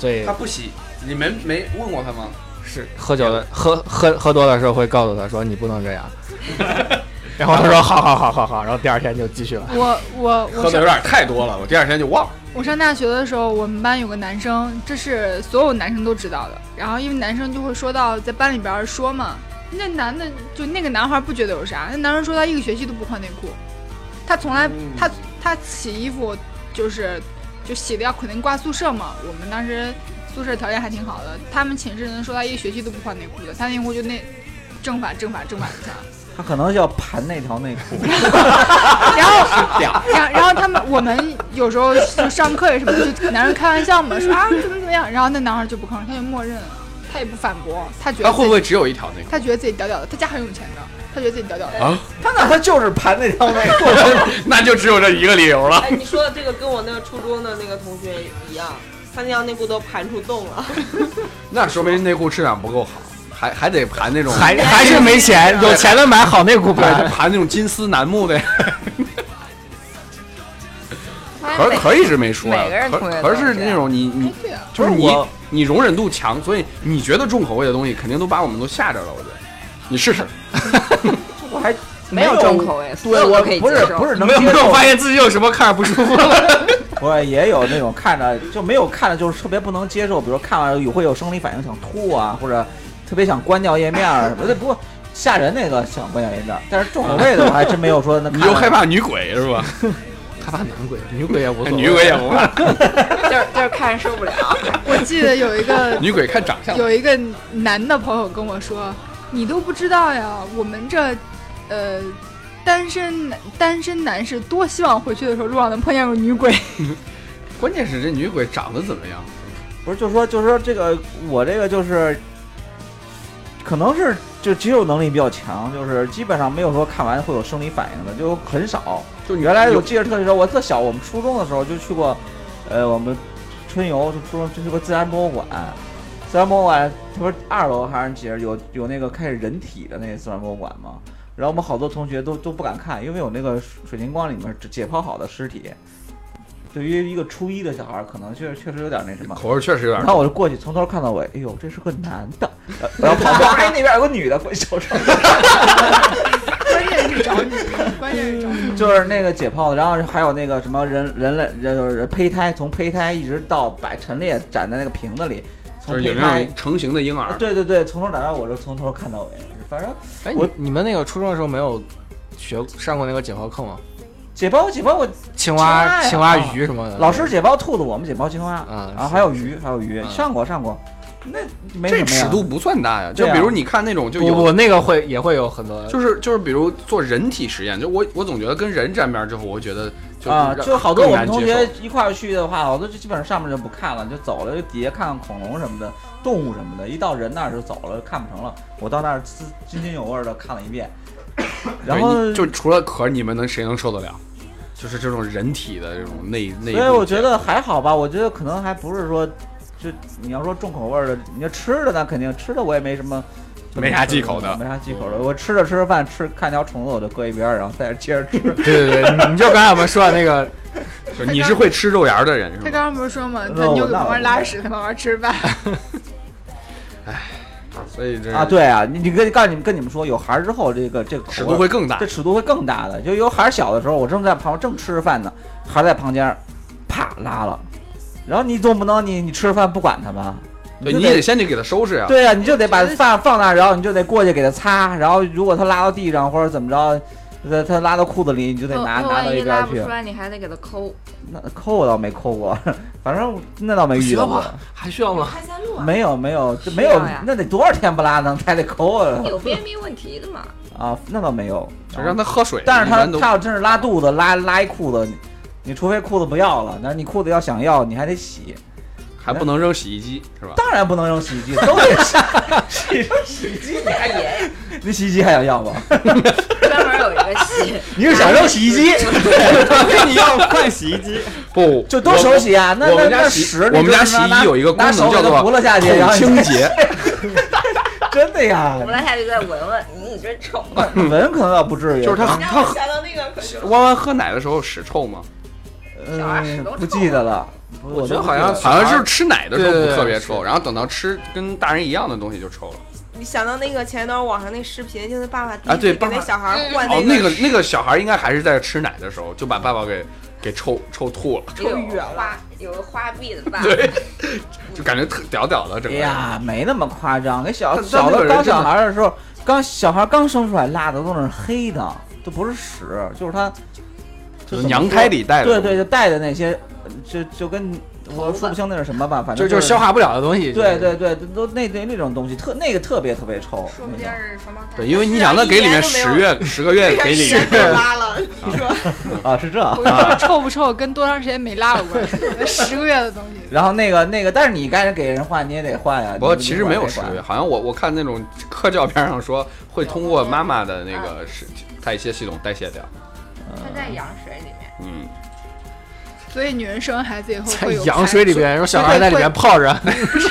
Speaker 6: 所以
Speaker 1: 他不洗，你们没问过他吗？
Speaker 6: 是喝酒的喝喝喝多的时候会告诉他说你不能这样，然后他说好好好好好，然后第二天就继续了。
Speaker 5: 我我我
Speaker 1: 喝的有点太多了，我第二天就忘了。
Speaker 5: 我上大学的时候，我们班有个男生，这是所有男生都知道的。然后因为男生就会说到在班里边说嘛，那男的就那个男孩不觉得有啥，那男生说他一个学期都不换内裤，他从来他他洗衣服就是就洗的要肯定挂宿舍嘛。我们当时宿舍条件还挺好的，他们寝室人说他一个学期都不换内裤的，他内裤就那正反正反正反的穿。
Speaker 2: 他可能要盘那条内裤。
Speaker 5: 然后，然后然后他们我们有时候就上课呀什么的，就男生开玩笑嘛，说啊怎么怎么样，然后那男孩就不吭声，他就默认了，他也不反驳，他觉得
Speaker 1: 他会不会只有一条内裤
Speaker 5: 他觉得自己屌屌的，他家很有钱的，他觉得自己屌屌的。
Speaker 1: 啊？
Speaker 2: 他那他就是盘那条内裤。
Speaker 1: 那就只有这一个理由了。
Speaker 8: 哎，你说的这个跟我那个初中的那个同学一样，他那条内裤都盘出洞了。
Speaker 1: 那说明内裤质量不够好，还还得盘那种
Speaker 6: 还还是没钱，有钱的买好内裤
Speaker 1: 对，就
Speaker 6: 盘。
Speaker 1: 盘那种金丝楠木的。可可一直没说啊
Speaker 7: 每个人
Speaker 1: 可可是那种你你就是你
Speaker 2: 我
Speaker 1: 你容忍度强，所以你觉得重口味的东西肯定都把我们都吓着了。我觉得你试试，
Speaker 2: 我还
Speaker 7: 没有重口味，所
Speaker 2: 对我
Speaker 7: 可以
Speaker 2: 不。是不是能
Speaker 6: 没有没有
Speaker 2: 接受
Speaker 6: 发现自己有什么看着不舒服了？
Speaker 2: 我也有那种看着就没有看着就是特别不能接受，比如看完有会有生理反应想吐啊，或者特别想关掉页面儿什么的。不过吓人那个想关掉页面儿，但是重口味的我还真没有说那
Speaker 1: 你又害怕女鬼是吧？
Speaker 6: 害怕男鬼，女鬼也无所谓。
Speaker 1: 女鬼也不怕，
Speaker 7: 就是就是看着受不了。
Speaker 5: 我记得有一个
Speaker 1: 女鬼看长相。
Speaker 5: 有一个男的朋友跟我说：“你都不知道呀，我们这，呃，单身男单身男士多希望回去的时候路上能碰见个女鬼。
Speaker 1: 关键是这女鬼长得怎么样？
Speaker 2: 不是，就是说，就是说这个我这个就是，可能是就肌肉能力比较强，就是基本上没有说看完会有生理反应的，就很少。
Speaker 1: 就
Speaker 2: 原来我记得特别熟，我特小，我们初中的时候就去过，呃，我们春游就初中就去过自然博物馆，自然博物馆它不是二楼还是几楼有有那个开始人体的那个自然博物馆吗？然后我们好多同学都都不敢看，因为有那个水晶光里面解剖好的尸体。对于一个初一的小孩儿，可能确确实有点那什么。
Speaker 1: 口味确实有点
Speaker 2: 然。后我就过去，从头看到尾，哎呦，这是个男的，呃 然后旁边哎那边有个女的，过去瞅瞅，
Speaker 5: 关键是找你，关键是找你。
Speaker 2: 就是那个解剖的，然后还有那个什么人人类人就是胚胎，从胚胎一直到摆陈列展在那个瓶子里，从
Speaker 1: 就是有
Speaker 2: 胚胎
Speaker 1: 那种，成型的婴儿，
Speaker 2: 对对对，从头打到尾，我就从头看到尾，反正
Speaker 6: 哎，
Speaker 2: 我
Speaker 6: 你你们那个初中的时候没有学上过那个解剖课吗？
Speaker 2: 解剖解剖我
Speaker 6: 青蛙、青蛙、鱼什么的。
Speaker 2: 老师解剖兔子，我们解剖青蛙，
Speaker 6: 啊
Speaker 2: 然后还有鱼，还有鱼，
Speaker 6: 嗯
Speaker 2: 上过上过，那没什
Speaker 1: 这
Speaker 2: 么
Speaker 1: 尺度不算大呀。就比如你看那种就
Speaker 6: 不
Speaker 1: 有
Speaker 6: 不那个会也会有很多，
Speaker 1: 就是就是比如做人体实验，就我我总觉得跟人沾边儿之后，我觉得就
Speaker 2: 啊，就好多我们同学一块儿去的话，好多就基本上上面就不看了，就走了，就底下看看恐龙什么的，动物什么的。一到人那儿就走了，看不成了。我到那儿津津津有味的看了一遍，然后
Speaker 1: 就除了壳，你们能谁能受得了？就是这种人体的这种内内部。
Speaker 2: 所以我觉得还好吧，我觉得可能还不是说，就你要说重口味的，你要吃的那肯定吃的我也没什么。
Speaker 1: 没啥忌口的
Speaker 2: 没啥忌口的。我吃着吃着饭，吃看条虫子我就搁一边儿，然后在这接着吃。
Speaker 6: 对对对，你你就刚才我们说的那个，
Speaker 1: 就你是会吃肉芽的人是吗？
Speaker 5: 他刚刚不是说嘛，
Speaker 2: 那我
Speaker 5: 他妞给旁边拉屎，他旁边吃饭。
Speaker 1: 所以这
Speaker 2: 啊，对啊，你你跟告诉你们跟你们说，有孩儿之后，这个这个
Speaker 1: 尺度会更大
Speaker 2: 这。尺度会更大的。就有孩儿小的时候，我正在旁边正吃着饭呢，孩儿在旁边，啪拉了，然后你总不能你你吃着饭不管他吧？
Speaker 1: 对，
Speaker 2: 就
Speaker 1: 你得先去给他收拾呀。
Speaker 2: 对呀、你就得把饭放那儿，然后你就得过去给他擦，然后如果他拉到地上或者怎么着，他他拉到裤子里，你就得拿拿到
Speaker 7: 一
Speaker 2: 一边儿去
Speaker 7: 拉不出。来，你还得给他抠。
Speaker 2: 那抠我倒没抠过，反正那倒没遇到过。
Speaker 6: 还需要吗？
Speaker 8: 开塞露啊，
Speaker 2: 没有没有，这没有，那得多少天不拉能才得抠啊？
Speaker 7: 有便秘问题的嘛？
Speaker 2: 啊，那倒没有，
Speaker 1: 就让他喝水。
Speaker 2: 但是他他要真是拉肚子，拉拉一裤子，你你除非裤子不要了，但是你裤子要想要，你还得洗。
Speaker 1: 还不能扔洗衣机是吧？
Speaker 2: 当然不能扔洗衣机，都得洗 洗扔洗衣机，你还也，你洗衣机还想要吗？
Speaker 7: 有一个洗，
Speaker 2: 你是想扔洗衣机？
Speaker 3: 你要换洗衣机，
Speaker 1: 不，
Speaker 2: 就都手洗啊？那那
Speaker 1: 我们家
Speaker 2: 屎，
Speaker 1: 我们家洗衣有一个功能叫做
Speaker 2: 扶了下去，然后
Speaker 1: 清洁。
Speaker 2: 真的呀
Speaker 7: 我，来下去再闻闻，你，你真臭。
Speaker 2: 闻可能倒不至于，
Speaker 1: 就是他
Speaker 8: 让
Speaker 1: 他
Speaker 8: 我想到那个
Speaker 1: 弯弯喝奶的时候屎臭吗？
Speaker 2: 嗯不记得了，我
Speaker 6: 觉得好像
Speaker 1: 好像是吃奶的时候特别臭，然后等到吃跟大人一样的东西就臭了。
Speaker 4: 你想到那个前一段网上那视频，就是爸爸第
Speaker 1: 啊
Speaker 4: 一次给
Speaker 1: 对爸爸
Speaker 4: 那小孩换
Speaker 1: 哦，那
Speaker 4: 个
Speaker 1: 个那个小孩应该还是在吃奶的时候就把爸爸给给抽抽吐了，
Speaker 7: 有个花有个花臂的爸爸，
Speaker 1: 对，就感觉特屌屌的整个。
Speaker 2: 哎呀，没那么夸张。给小小
Speaker 1: 个人
Speaker 2: 的刚小孩的时候，刚小孩刚生出来拉的都是黑的，都不是屎，就是他
Speaker 1: 就是娘胎里带的
Speaker 2: 对对，就带的那些，就就跟我说不清那是什么吧，反
Speaker 6: 就
Speaker 2: 正
Speaker 6: 就是消化不了的东西。
Speaker 2: 对对对，都那那那种东西特那个特别特别臭，
Speaker 7: 说不定是双胞胎。
Speaker 1: 对，因为你想，那给里面十月十个月给里
Speaker 8: 时间
Speaker 1: 面，
Speaker 8: 都拉了，你说
Speaker 2: 啊是这。
Speaker 5: 啊臭不臭跟多长时间没拉有关系，十个月的东西。
Speaker 2: 然后那个那个，但是你该给人换，你也得换呀。
Speaker 1: 不过其实没有十个月，好像我我看那种科教片上说会通过妈妈的那个是代谢系统代谢掉。
Speaker 7: 它在羊水里面。
Speaker 1: 嗯，
Speaker 5: 所以女人生完孩子以后
Speaker 6: 在
Speaker 5: 会有
Speaker 6: 羊水里边，然后小孩在里面泡着。
Speaker 5: 不是，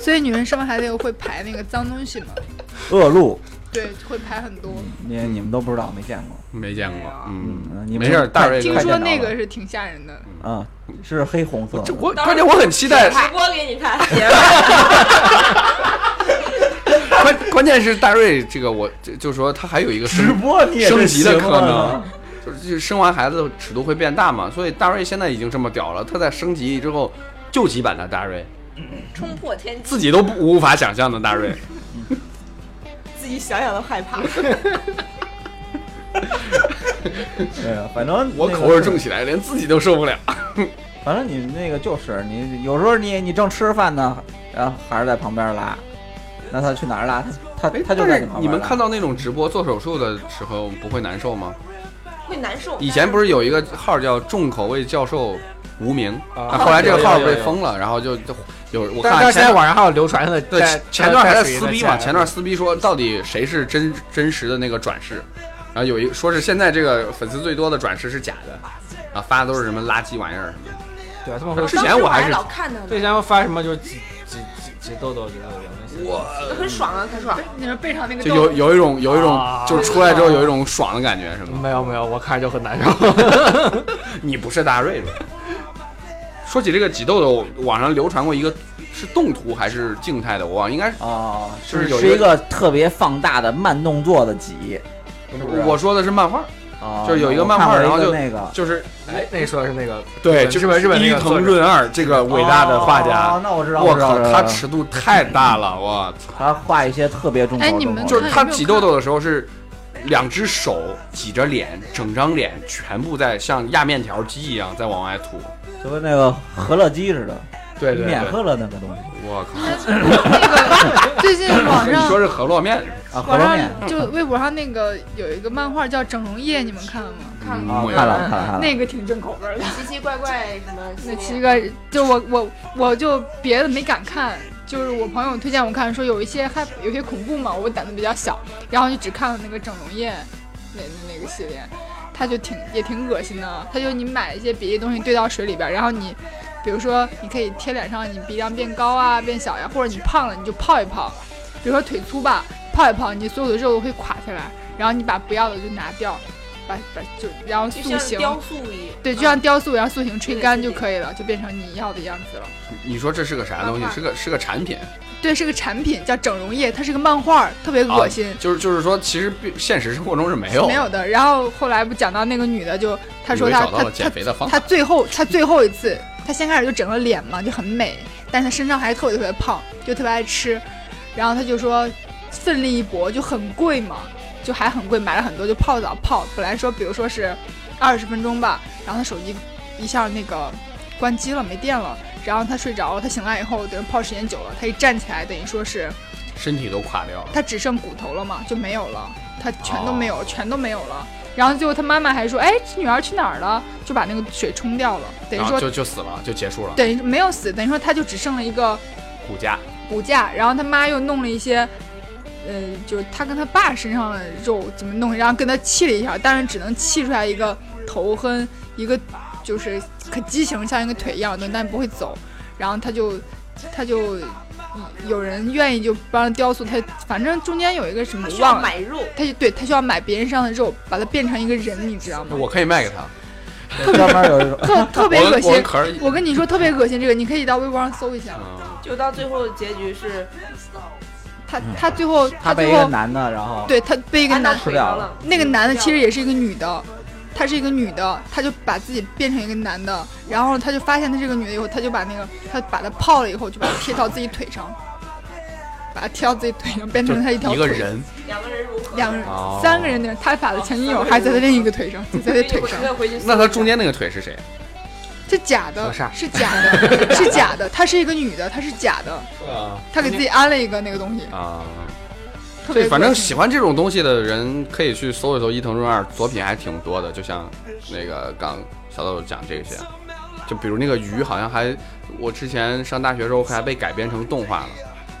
Speaker 5: 所以女人生完孩子以后会排那个脏东西嘛？
Speaker 2: 恶露，
Speaker 5: 对，会排很多。
Speaker 2: 你你们都不知道，没见过。
Speaker 1: 没见过，嗯
Speaker 2: 嗯，你们
Speaker 1: 没事儿，大瑞
Speaker 5: 听
Speaker 2: 快
Speaker 5: 说那个是挺吓人的。
Speaker 2: 啊，是黑红色
Speaker 1: 我关键我很期待，
Speaker 8: 直播给你看，
Speaker 1: 关关键是大瑞这个我就就说他还有一个
Speaker 2: 直
Speaker 1: 升
Speaker 2: 播你也是
Speaker 1: 升级的可能，就是生完孩子尺度会变大嘛，所以大瑞现在已经这么屌了，他在升级之后救急版的大瑞，
Speaker 7: 冲破天际。
Speaker 1: 自己都不无法想象的大瑞，
Speaker 8: 自己想想都害怕。
Speaker 2: 对啊，反正
Speaker 1: 我口味重起来，连自己都受不了。
Speaker 2: 反正你那个就是你有时候你你正吃着饭呢，然后孩子在旁边拉，那他去哪儿拉？他他
Speaker 1: 哎
Speaker 2: 他就在旁边
Speaker 1: 你们看到那种直播做手术的时候不会难受吗？
Speaker 8: 会难受。
Speaker 1: 以前不是有一个号叫重口味教授无名，
Speaker 6: 啊
Speaker 1: 啊后来这个号被封了，然后就就有我看
Speaker 6: 现在网上还有流传的，
Speaker 1: 对前段还在撕逼嘛，前段撕逼说到底谁是真真实的那个转世，然后有一说是现在这个粉丝最多的转世是假的，然后发的都是什么垃圾玩意儿什么的。
Speaker 6: 对他们会
Speaker 1: 之前我还是
Speaker 4: 老看他
Speaker 6: 对，
Speaker 4: 呢，
Speaker 6: 然后发什么就是挤挤挤挤痘痘，挤痘痘
Speaker 1: 我
Speaker 8: 很爽啊，很爽。
Speaker 5: 你说背上那个
Speaker 1: 就有有一种有一种
Speaker 6: 啊
Speaker 1: 就是出来之后有一种爽的感觉是吗？
Speaker 6: 没有没有，我看着就很难受。
Speaker 1: 你不是大瑞吧？说起这个挤痘痘，网上流传过一个是动图还是静态的，我忘了，应该是
Speaker 2: 哦，
Speaker 1: 就是有一
Speaker 2: 是一个特别放大的慢动作的挤，是不是
Speaker 1: 我说的是漫画，
Speaker 2: 哦
Speaker 1: 就是有一个漫画然后就
Speaker 2: 那个
Speaker 1: 就是
Speaker 6: 哎，那说的是那个
Speaker 1: 对，
Speaker 6: 就是日本那
Speaker 1: 伊藤润二这个伟大的画家
Speaker 2: 哦
Speaker 1: 家。
Speaker 2: 那我知道，
Speaker 1: 我靠，他尺度太大了，我操！
Speaker 2: 他画一些特别重口
Speaker 5: 哎你们
Speaker 2: 的
Speaker 1: 就是他挤痘痘的时候是两只手挤着脸，整张脸全部在像压面条机一样在往外吐。
Speaker 2: 就跟那个和乐鸡似的，
Speaker 1: 对对
Speaker 2: 免喝了那个东西
Speaker 1: 我靠！
Speaker 5: 那个最近 网
Speaker 1: 你
Speaker 5: 上
Speaker 1: 说是河洛面？
Speaker 2: 啊，面
Speaker 5: 就微博上那个有一个漫画叫《整容液》，你们看了吗？
Speaker 4: 看
Speaker 2: 了看了看了，
Speaker 5: 那个挺正口味的。
Speaker 4: 奇奇怪怪什么？
Speaker 5: 那七个就我我我就别的没敢看，就是我朋友推荐我看，说有一些害有些恐怖嘛，我胆子比较小，然后就只看了那个整容液那那那个系列，它就挺也挺恶心的。它就你买一些别的东西兑到水里边，然后你比如说你可以贴脸上，你鼻梁变高啊变小呀，或者你胖了你就泡一泡，比如说腿粗吧，泡一泡，你所有的肉都会垮下来，然后你把不要的就拿掉。把把就然后塑形，
Speaker 8: 雕塑一样。
Speaker 5: 对，就像雕塑，一样塑形吹干就可以了，就变成你要的样子了。
Speaker 1: 你说这是个啥东西？是个是个产品，
Speaker 5: 对，是个产品叫整容液，它是个漫画，特别恶心。
Speaker 1: 就是就是说，其实并现实生活中是没有
Speaker 5: 没有的，然后后来不讲到那个女的就，她说她她
Speaker 1: 以为找到了减肥的方法。
Speaker 5: 她最后她最后一次，她先开始就整了脸嘛，就很美，但是她身上还特别特别胖，就特别爱吃，然后他就说奋力一搏，就很贵嘛，就还很贵，买了很多就泡澡泡，本来说比如说是二十分钟吧，然后他手机一下那个关机了，没电了。然后他睡着了，他醒来以后，等于泡时间久了，他一站起来，等于说是
Speaker 1: 身体都垮掉了。
Speaker 5: 他只剩骨头了嘛，就没有了，他全都没有，
Speaker 1: 哦
Speaker 5: 全都没有了。然后最后他妈妈还说，哎，这女儿去哪儿了？就把那个水冲掉了，等于说
Speaker 1: 就就死了，就结束了。
Speaker 5: 等于没有死，等于说他就只剩了一个
Speaker 1: 骨架，
Speaker 5: 骨架。然后他妈又弄了一些，呃，就是他跟他爸身上的肉怎么弄，然后跟他气了一下，但是只能气出来一个头和一个就是可畸形像一个腿一样的，但不会走。然后他就他就有人愿意就帮他雕塑，他反正中间有一个什么
Speaker 8: 他需要
Speaker 5: 忘了。
Speaker 8: 买肉，
Speaker 5: 他就对他需要买别人身上的肉，把它变成一个人，你知道吗？
Speaker 1: 我可以卖给他。
Speaker 2: 专门有一种
Speaker 5: 特特别恶心
Speaker 1: 我我。
Speaker 5: 我跟你说，特别恶心，这个你可以到微博上搜一下。
Speaker 1: 嗯，
Speaker 8: 就到最后的结局是
Speaker 5: 他他最后
Speaker 2: 他被一个
Speaker 5: 最后
Speaker 2: 男的，然后
Speaker 5: 对他被一个男
Speaker 2: 吃了。
Speaker 5: 那个男的其实也是一个女的，她是一个女的，她就把自己变成一个男的，然后她就发现她是个女的以后，她就把那个她把她泡了以后，就把它贴到自己腿上，把它贴到自己腿上，变成她一条腿。
Speaker 1: 一个人，
Speaker 8: 两个人如何？
Speaker 5: 两个人、
Speaker 1: 哦
Speaker 5: 三个人的，他把的前女友还在他另一个腿上，就在他腿上。
Speaker 1: 那他中间那个腿是谁？
Speaker 5: 这假的，是假的，是假的。她是一个女的，她是假的，
Speaker 1: 啊
Speaker 5: 她给自己安了一个那个东西，
Speaker 1: 啊。
Speaker 5: 特别
Speaker 1: 对，反正喜欢这种东西的人可以去搜一搜伊藤润二作品，还挺多的。就像那个刚小豆讲这些，就比如那个鱼，好像还我之前上大学时候还被改编成动画了，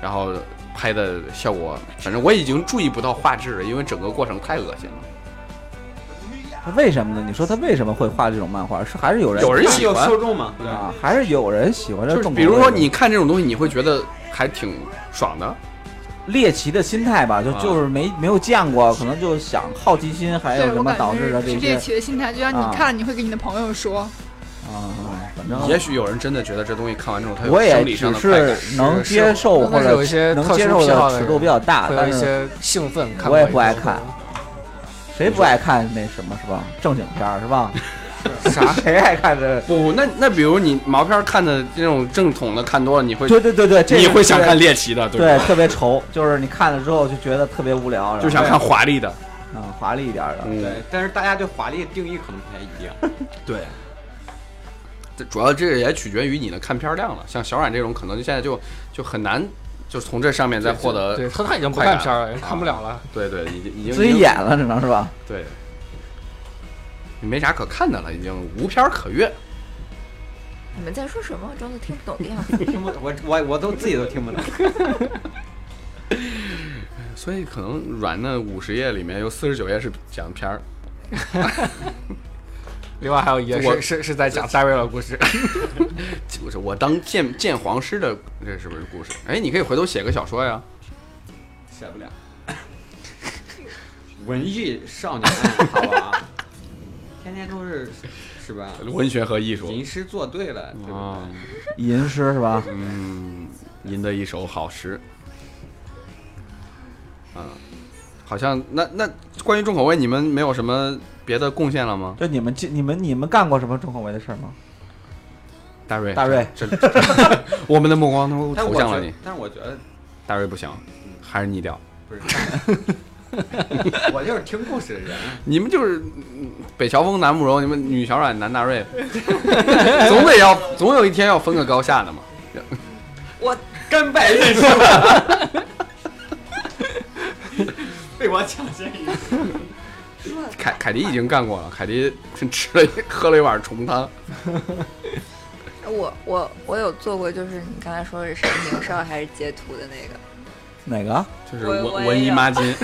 Speaker 1: 然后拍的效果，反正我已经注意不到画质了，因为整个过程太恶心了。
Speaker 2: 他为什么呢？你说他为什么会画这种漫画？是还是有人
Speaker 1: 有人喜
Speaker 3: 有
Speaker 1: 欢
Speaker 3: 受众嘛？对
Speaker 2: 啊？还是有人喜欢这
Speaker 1: 就是
Speaker 2: 重口味的？
Speaker 1: 比如说你看这种东西，你会觉得还挺爽的。
Speaker 2: 猎奇的心态吧，就
Speaker 1: 啊
Speaker 2: 就是没没有见过，可能就想好奇心，还有什么导致的这些
Speaker 5: 奇的心态，就像
Speaker 2: 啊
Speaker 5: 你看，你会给你的朋友说，
Speaker 2: 啊，反正
Speaker 1: 也许有人真的觉得这东西看完之后，他有
Speaker 2: 我也
Speaker 1: 生理上
Speaker 2: 只
Speaker 1: 的快感。
Speaker 2: 是能接受或者
Speaker 6: 有一些
Speaker 2: 能接受
Speaker 6: 的
Speaker 2: 的尺度比较大，但是
Speaker 6: 一些兴奋。看
Speaker 2: 我也不爱看谁不爱看那什么是吧？正经片儿是吧？
Speaker 6: 啥？
Speaker 2: 谁爱看这？
Speaker 1: 不，那那比如你毛片看的这种正统的看多了，你会
Speaker 2: 对对对对，这个
Speaker 1: 你会想看猎奇的，对
Speaker 2: 对，特别愁，就是你看了之后就觉得特别无聊，
Speaker 1: 就想看华丽的。
Speaker 2: 嗯华丽一点的。
Speaker 1: 嗯，
Speaker 3: 对，但是大家对华丽的定义可能不太一样。
Speaker 1: 对。这主要这也取决于你的看片量了。像小冉这种，可能现在就就很难，就从这上面再获得
Speaker 6: 对他他已经不看片儿了，看不了了。
Speaker 1: 对对，已经已经
Speaker 2: 自己演了，只能是吧？
Speaker 1: 对，没啥可看的了，已经无片儿可阅。
Speaker 7: 你们在说什么？我装作听不懂的样子。
Speaker 3: 听不，我我我都自己都听不懂。
Speaker 1: 所以可能软的五十页里面有四十九页是讲片儿。
Speaker 6: 另外还有一页
Speaker 1: 我
Speaker 6: 是是是在讲戴维尔故事，
Speaker 1: 就是我当鉴鉴黄师的，这是不是故事？哎，你可以回头写个小说呀。
Speaker 3: 写不了。文艺少年，好吧，天天都是是吧？
Speaker 1: 文学和艺术
Speaker 3: 吟诗作对了，对不
Speaker 1: 啊
Speaker 3: 对？，
Speaker 2: 吟诗是吧？
Speaker 1: 嗯，吟的一首好诗。嗯，好像那那关于重口味，你们没有什么别的贡献了吗？
Speaker 2: 就你们这你们你们干过什么重口味的事儿吗？
Speaker 1: 大瑞，
Speaker 2: 大瑞
Speaker 1: 这，这 我们的目光都投向了你。，
Speaker 3: 但是我觉得
Speaker 1: 大瑞不行，还是低调。
Speaker 3: 不是，我就是听故事的人。
Speaker 1: 你们就是嗯北乔峰、南慕容，你们女小冉、男大瑞，总得要总有一天要分个高下的嘛。
Speaker 3: 我甘拜认输了，被我抢先一步。
Speaker 1: 凯凯迪已经干过了，凯迪吃了一喝了一碗虫汤。
Speaker 7: 我我我有做过，就是你刚才说的是明少还是截图的那个，
Speaker 2: 哪个？
Speaker 1: 就是文文
Speaker 8: 姨
Speaker 1: 妈巾，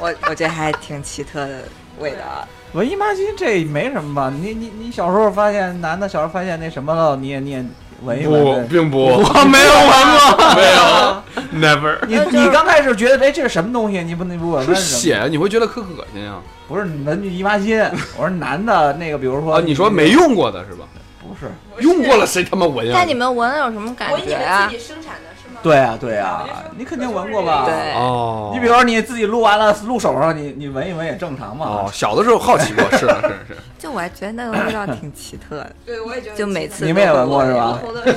Speaker 7: 我我觉得还挺奇特的味道啊。
Speaker 2: 文艺妈巾这没什么吧？你你你小时候发现男的小时候发现那什么了，你也你也闻一闻
Speaker 1: 不，
Speaker 2: 呗。
Speaker 1: 并不，我没有闻过，没有，never。
Speaker 2: 你你刚开始觉得哎这是什么东西？你不你不闻
Speaker 1: 是
Speaker 2: 闻什么？
Speaker 1: 血，你会觉得可恶心啊！
Speaker 2: 不是闻姨妈巾。我说男的那个，比如说
Speaker 1: 哦，你说没用过的是吧？
Speaker 2: 不是？
Speaker 1: 用过了谁他妈闻呀？
Speaker 7: 那你们闻了有什么感觉啊
Speaker 8: 自？己生产的？
Speaker 2: 对啊对啊，你肯定闻过吧？
Speaker 7: 对
Speaker 1: 哦，
Speaker 2: 你比如说你自己录完了录手上，你你闻一闻也正常嘛。
Speaker 1: 哦，小的时候好奇过，是 是是。
Speaker 7: 就我还觉得那个味道挺奇特的，
Speaker 8: 对，我也觉得。
Speaker 7: 就每次
Speaker 2: 你们也闻过是吧？
Speaker 7: 不 是。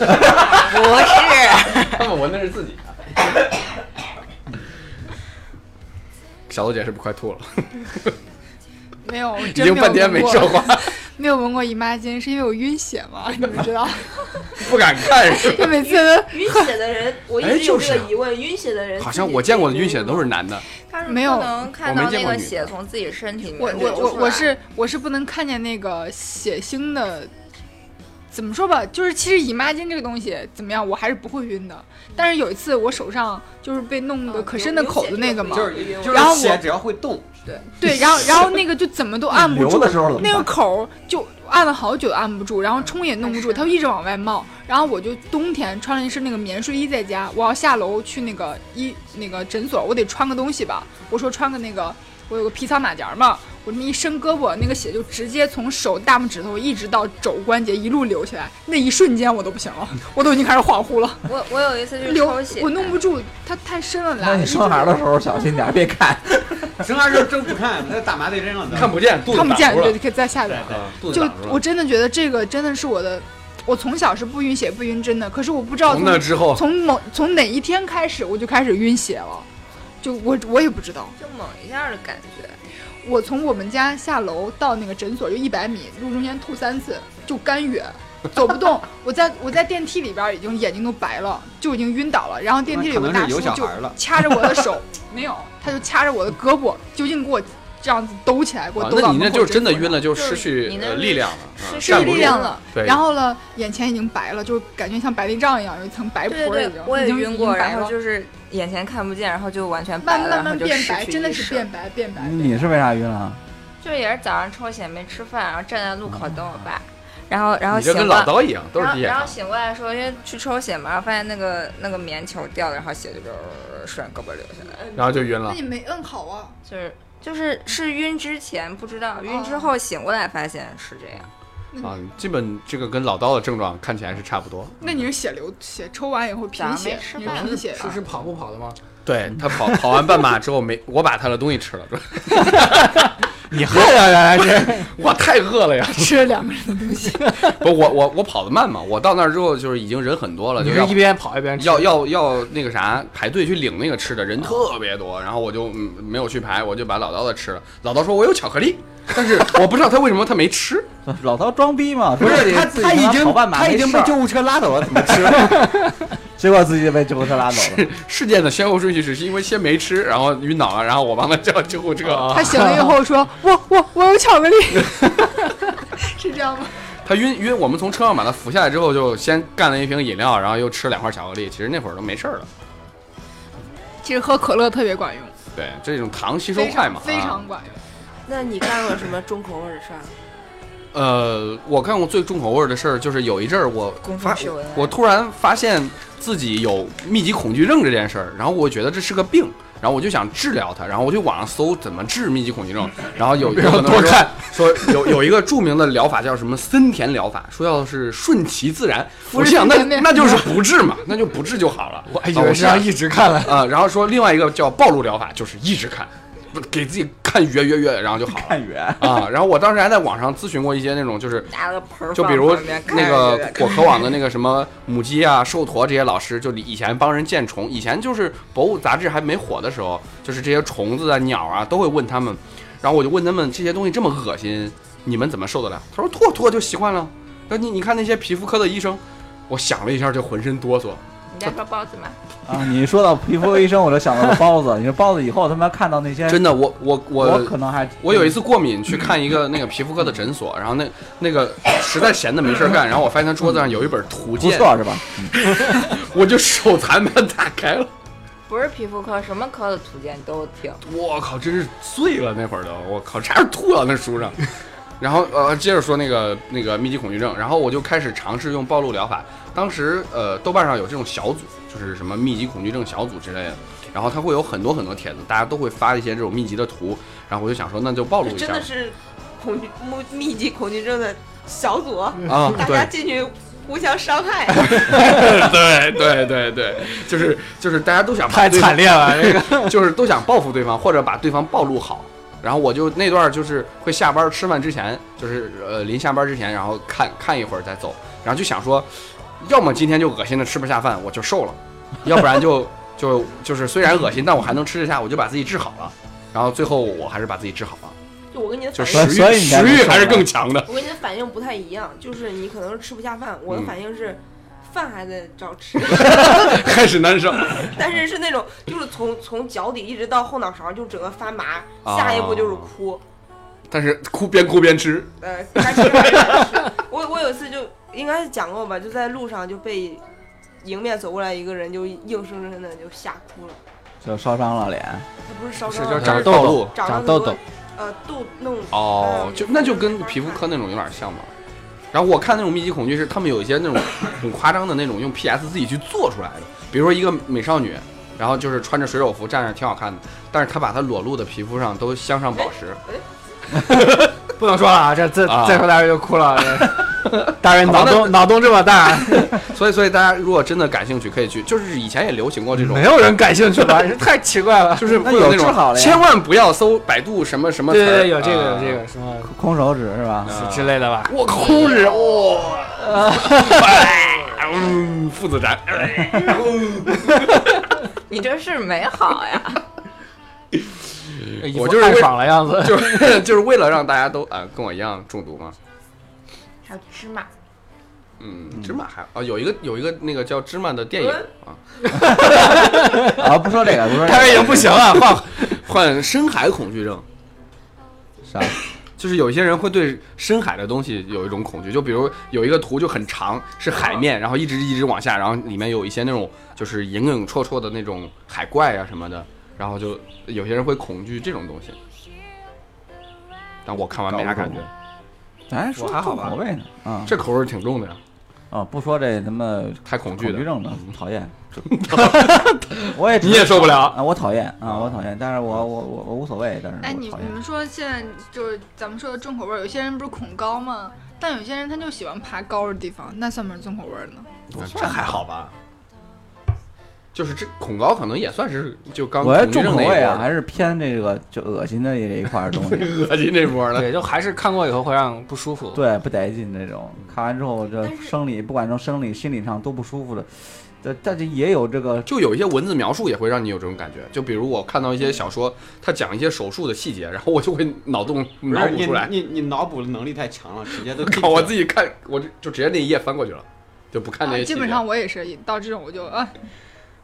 Speaker 1: 他们闻的是自己的。小豆姐是不是快吐了？
Speaker 5: 没有，
Speaker 1: 已
Speaker 5: 真没有
Speaker 1: 经半天没
Speaker 5: 闻过
Speaker 1: 说话，
Speaker 5: 没有闻过姨妈巾，是因为我晕血吗？你们知道？
Speaker 1: 不敢看是吧？
Speaker 5: 就每次
Speaker 8: 晕血的人，我一有这个疑问，晕血的人
Speaker 1: 好像我见过的晕血都是男的。
Speaker 7: 他是
Speaker 5: 没有
Speaker 7: 不能看
Speaker 1: 我没
Speaker 7: 到那个
Speaker 1: 见过
Speaker 7: 血从自己身体里
Speaker 5: 我
Speaker 7: 面流出来
Speaker 5: 我我我是我是不能看见那个血腥的，怎么说吧？就是其实姨妈巾这个东西怎么样，我还是不会晕的。但是有一次我手上就是被弄得
Speaker 8: 嗯
Speaker 5: 可深的口子那个嘛，
Speaker 3: 就是就
Speaker 5: 然后
Speaker 3: 血只要会动，
Speaker 5: 对对，然后然后那个就怎么都按不住，那个口儿就按了好久按不住，然后冲也弄不住，它就一直往外冒。然后我就冬天穿了一身那个棉睡衣在家，我要下楼去那个医那个诊所，我得穿个东西吧。我说穿个那个，我有个皮草马甲嘛，我这么一伸胳膊，那个血就直接从手大拇指头一直到肘关节一路流起来，那一瞬间我都不行了，我都已经开始恍惚了，
Speaker 7: 我我有一次就是
Speaker 5: 流
Speaker 7: 血，
Speaker 5: 我弄不住，它太深了来。
Speaker 2: 那你生孩儿的时候小心点，别看。
Speaker 3: 生孩时候真不看，那打麻醉针了都。
Speaker 1: 看不见，肚子
Speaker 5: 看不见，对，可以再下边。
Speaker 1: 啊肚子
Speaker 5: 就我真的觉得这个真的是我的，我从小是不晕血不晕针的，可是我不知道
Speaker 1: 从
Speaker 5: 从
Speaker 1: 那之后，
Speaker 5: 从某从哪一天开始我就开始晕血了，就我我也不知道。
Speaker 7: 就猛一下的感觉。
Speaker 5: 我从我们家下楼到那个诊所就一百米，路中间吐三次，就干哕，走不动。我在我在电梯里边已经眼睛都白了，就已经晕倒了。然后电梯里有个大叔就
Speaker 3: 小孩
Speaker 5: 掐着我的手，没有，他就掐着我的胳膊，就硬给我这样子兜起来，给我
Speaker 1: 啊
Speaker 5: 抖到
Speaker 1: 那你那就是真的晕了，就
Speaker 7: 就是
Speaker 1: 失去力量了，啊
Speaker 7: 失
Speaker 5: 失去力量了。
Speaker 1: 对，
Speaker 5: 然后呢，眼前已经白了，就感觉像白内障一样，有一层白
Speaker 7: 对
Speaker 5: 婆儿已经
Speaker 7: 对对，我也
Speaker 5: 已经
Speaker 7: 晕过，
Speaker 5: 已经白
Speaker 7: 然后就是眼前看不见，然后就完全白了，
Speaker 5: 慢慢
Speaker 7: 然后就失
Speaker 5: 慢变白，真的
Speaker 7: 去意识
Speaker 5: 是变白变白。
Speaker 2: 你是为啥晕了？
Speaker 7: 就也是早上抽血没吃饭，然后站在路口等我爸，然后然后
Speaker 1: 你这跟
Speaker 7: 醒过
Speaker 1: 老刀一样，都是
Speaker 7: 然后然后。醒过来说，因为去抽血嘛，然后发现那个那个棉球掉了，然后血就呃顺着胳膊流下来，
Speaker 1: 然后就晕了
Speaker 5: 那你。没摁好啊？
Speaker 7: 就是就是是晕之前不知道，晕之后醒过来发现是这样。
Speaker 1: 啊，基本这个跟老刀的症状看起来是差不多。
Speaker 5: 那你是血流血抽完以后贫血你是
Speaker 7: 饭
Speaker 5: 贫血
Speaker 6: 是是跑步跑的吗？
Speaker 1: 对他跑跑完半马之后没，我把他的东西吃了，
Speaker 6: 你饿呀，原来是。
Speaker 1: 我太饿了呀！
Speaker 5: 吃了两个人的东西。
Speaker 1: 不，我我我跑得慢嘛，我到那儿之后就是已经人很多了，就是
Speaker 6: 一边跑一边吃
Speaker 1: 要要要那个啥排队去领那个吃的，人特别多，然后我就嗯没有去排，我就把老刀的吃了。老刀说我有巧克力，但是我不知道他为什么他没吃。
Speaker 2: 老头装逼嘛，
Speaker 6: 不是他，他已经他已经被救护车拉走了，怎么吃？
Speaker 2: 结果自己被救护车拉走了。
Speaker 1: 事件的先后顺序是因为先没吃，然后晕倒了，然后我帮他叫救护车。
Speaker 5: 他醒了以后说：“我我我有巧克力。”是这样吗？
Speaker 1: 他晕晕，我们从车上把他扶下来之后，就先干了一瓶饮料，然后又吃两块巧克力。其实那会儿都没事儿了。
Speaker 5: 其实喝可乐特别管用，
Speaker 1: 对，这种糖吸收快嘛，
Speaker 5: 常非
Speaker 1: 啊
Speaker 5: 常管用。
Speaker 4: 那你干过什么重口味的事儿？
Speaker 1: 呃，我干过最重口味的事儿，就是有一阵儿我发我突然发现自己有密集恐惧症这件事儿，然后我觉得这是个病，然后我就想治疗它，然后我就网上搜怎么治密集恐惧症，然后有有很多人说说有有一个著名的疗法叫什么森田疗法，说要是顺其自然，我心想那那就是不治嘛，那就不治就好了。
Speaker 6: 我还以
Speaker 1: 啊
Speaker 6: 为是要一直看了。
Speaker 1: 啊、然后说另外一个叫暴露疗法，就是一直看，不给自己看圆圆圆，然后就好了。
Speaker 2: 看圆，
Speaker 1: 啊，然后我当时还在网上咨询过一些那种，就是就比如那个果壳网的那个什么母鸡啊、寿驼这些老师，就以前帮人见虫，以前就是博物杂志还没火的时候，就是这些虫子啊、鸟啊都会问他们，然后我就问他们这些东西这么恶心，你们怎么受得了？他说吐吐就习惯了。那你你看那些皮肤科的医生，我想了一下就浑身哆嗦。
Speaker 7: 你在说包子吗？
Speaker 2: 啊！你说到皮肤医生，我就想到了包子。你说包子以后他妈看到那些，
Speaker 1: 真的，我我我
Speaker 2: 我可能还
Speaker 1: 我有一次过敏去看一个那个皮肤科的诊所，然后那那个实在闲的没事儿干，然后我发现他桌子上有一本图
Speaker 2: 不
Speaker 1: 鉴，
Speaker 2: 错是吧？
Speaker 1: 我就手残把它打开了。
Speaker 7: 不是皮肤科，什么科的图鉴都听。
Speaker 1: 我靠，真是醉了那会儿都，我靠，差点吐到那书上。然后呃，接着说那个那个密集恐惧症，然后我就开始尝试用暴露疗法。当时呃，豆瓣上有这种小组，就是什么密集恐惧症小组之类的，然后它会有很多很多帖子，大家都会发一些这种密集的图，然后我就想说，那就暴露一下
Speaker 4: 真的是恐惧密密集恐惧症的小组，
Speaker 1: 啊，
Speaker 4: 大家进去互相伤害。
Speaker 1: 对对对对，就是就是大家都想把
Speaker 6: 太惨烈了，这个
Speaker 1: 就是都想报复对方，或者把对方暴露好。然后我就那段就是会下班吃饭之前，就是呃临下班之前，然后看看一会儿再走，然后就想说，要么今天就恶心的吃不下饭，我就瘦了，要不然就就 就是虽然恶心，但我还能吃得下，我就把自己治好了。然后最后我还是把自己治好了，
Speaker 4: 就我跟你的
Speaker 1: 就
Speaker 4: 反应，
Speaker 1: 食欲还是更强的。
Speaker 4: 我跟你的反应不太一样，就是你可能是吃不下饭，我的
Speaker 1: 嗯
Speaker 4: 反应是饭还在照吃，
Speaker 1: 开始难受。
Speaker 4: 但是是那种就是从从脚底一直到后脑勺就整个发麻，
Speaker 1: 哦
Speaker 4: 下一步就是哭。
Speaker 1: 但是哭边哭边吃，
Speaker 4: 呃，该吃还是吃。我我有一次就应该是讲过吧，就在路上就被迎面走过来一个人，就硬生生的就吓哭了。
Speaker 2: 就烧伤了脸。
Speaker 4: 他不是烧伤了，
Speaker 6: 就是长痘痘，
Speaker 4: 长
Speaker 6: 痘痘。
Speaker 4: 呃痘弄
Speaker 1: 哦，
Speaker 4: 嗯
Speaker 1: 就那就跟皮肤科那种有点像嘛。然后我看那种密集恐惧是他们有一些那种 很夸张的那种用 PS 自己去做出来的，比如说一个美少女，然后就是穿着水手服站着挺好看的，但是她把她裸露的皮肤上都镶上宝石，
Speaker 6: 不能说了啊，这这
Speaker 1: 啊
Speaker 6: 再说大人就哭了。这 大人脑洞脑洞这么大，
Speaker 1: 所以所以大家如果真的感兴趣，可以去，就是以前也流行过这种
Speaker 6: 没。有人感兴趣吧？这太奇怪了。
Speaker 1: 就是会有那种
Speaker 2: 治好了呀
Speaker 1: 千万不要搜百度什么什么词，
Speaker 6: 对对对，有这个有
Speaker 1: 啊
Speaker 6: 这个什么
Speaker 2: 空手指是吧？
Speaker 1: 啊
Speaker 6: 之类的吧？
Speaker 1: 我空指哇，嗯，父子斩，
Speaker 7: 你这是美好呀？
Speaker 1: 我就是为
Speaker 6: 爽的样子。
Speaker 1: 就是 就是为了让大家都啊、跟我一样中毒嘛。
Speaker 7: 还有芝麻，
Speaker 1: 嗯，芝麻还啊，有一个有一个那个叫芝麻的电影啊，
Speaker 2: 啊，不说这个，不说这个，
Speaker 1: 他已经不行了，换换深海恐惧症。
Speaker 2: 啥？
Speaker 1: 就是有些人会对深海的东西有一种恐惧，就比如有一个图就很长，是海面，然后一直一直往下，然后里面有一些那种就是影影绰绰的那种海怪啊什么的，然后就有些人会恐惧这种东西。但我看完没啥感觉，
Speaker 2: 咱说
Speaker 6: 我还好吧
Speaker 2: 重口味呢，啊，
Speaker 1: 这口味挺重的呀，
Speaker 2: 啊，不说这他妈
Speaker 1: 太恐惧的。
Speaker 2: 恐惧症的，讨厌。我也
Speaker 1: 你也受不了
Speaker 2: 啊，我讨厌啊，我讨厌，但是我我我我无所谓，但是
Speaker 5: 哎。你你们说现在就是咱们说的重口味儿，有些人不是恐高吗？但有些人他就喜欢爬高的地方，那算不算重口味儿呢？
Speaker 1: 这还好吧？就是这恐高可能也算是就刚
Speaker 2: 我重口味啊，还是偏这个就恶心的这一块儿东西，
Speaker 1: 恶心这波的。
Speaker 6: 对，就还是看过以后会让不舒服。
Speaker 2: 对，不得劲那种。看完之后，这生理不管从生理、心理上都不舒服的，但但是也有这个
Speaker 1: 就有一些文字描述也会让你有这种感觉，就比如我看到一些小说，他讲一些手术的细节，然后我就会脑洞脑补出来，
Speaker 3: 你你脑补的能力太强了，直接都 可以
Speaker 1: 看我自己看，我就就直接那一页翻过去了，就不看那些
Speaker 5: 基本上我也是到这种我就啊，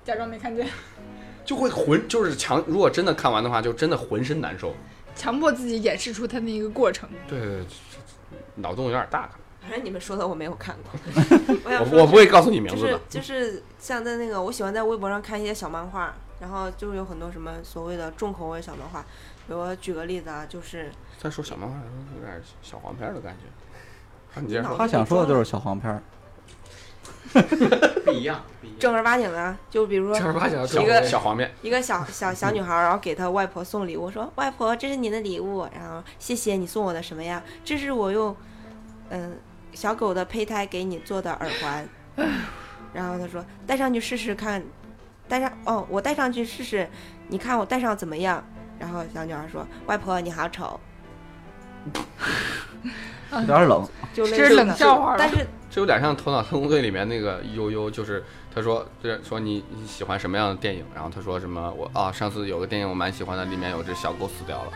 Speaker 5: 假装没看见，
Speaker 1: 就会浑就是强，如果真的看完的话，就真的浑身难受。
Speaker 5: 强迫自己演示出它那一个过程。
Speaker 1: 对对对，脑洞有点大。
Speaker 4: 反正你们说的我没有看过。我想
Speaker 1: 我我不会告诉你名
Speaker 4: 就是
Speaker 1: 字的。
Speaker 4: 就是像在那个，我喜欢在微博上看一些小漫画，然后就是有很多什么所谓的重口味小漫画。比如我举个例子啊，就是
Speaker 1: 再说小漫画有点小黄片的感觉。啊，你接着说。
Speaker 2: 他想说的就是小黄片儿。
Speaker 3: 不一样，不一样。
Speaker 4: 正儿八经的，就比如说
Speaker 6: 正儿八经的
Speaker 4: 一个
Speaker 1: 小黄面，
Speaker 4: 一个小小小女孩，然后给她外婆送礼物，说：“外婆，这是你的礼物，然后谢谢你送我的什么呀？这是我用嗯小狗的胚胎给你做的耳环。”然后她说：“戴上去试试看，戴上哦，我戴上去试试，你看我戴上怎么样？”然后小女孩说：“外婆你好丑。
Speaker 2: 有点冷，”
Speaker 4: 就
Speaker 5: 这是冷笑话
Speaker 4: 但是
Speaker 1: 这有点像《头脑特工队》里面那个悠悠，就是他说，就是说你你喜欢什么样的电影？然后他说什么我啊，上次有个电影我蛮喜欢的，里面有只小狗死掉了，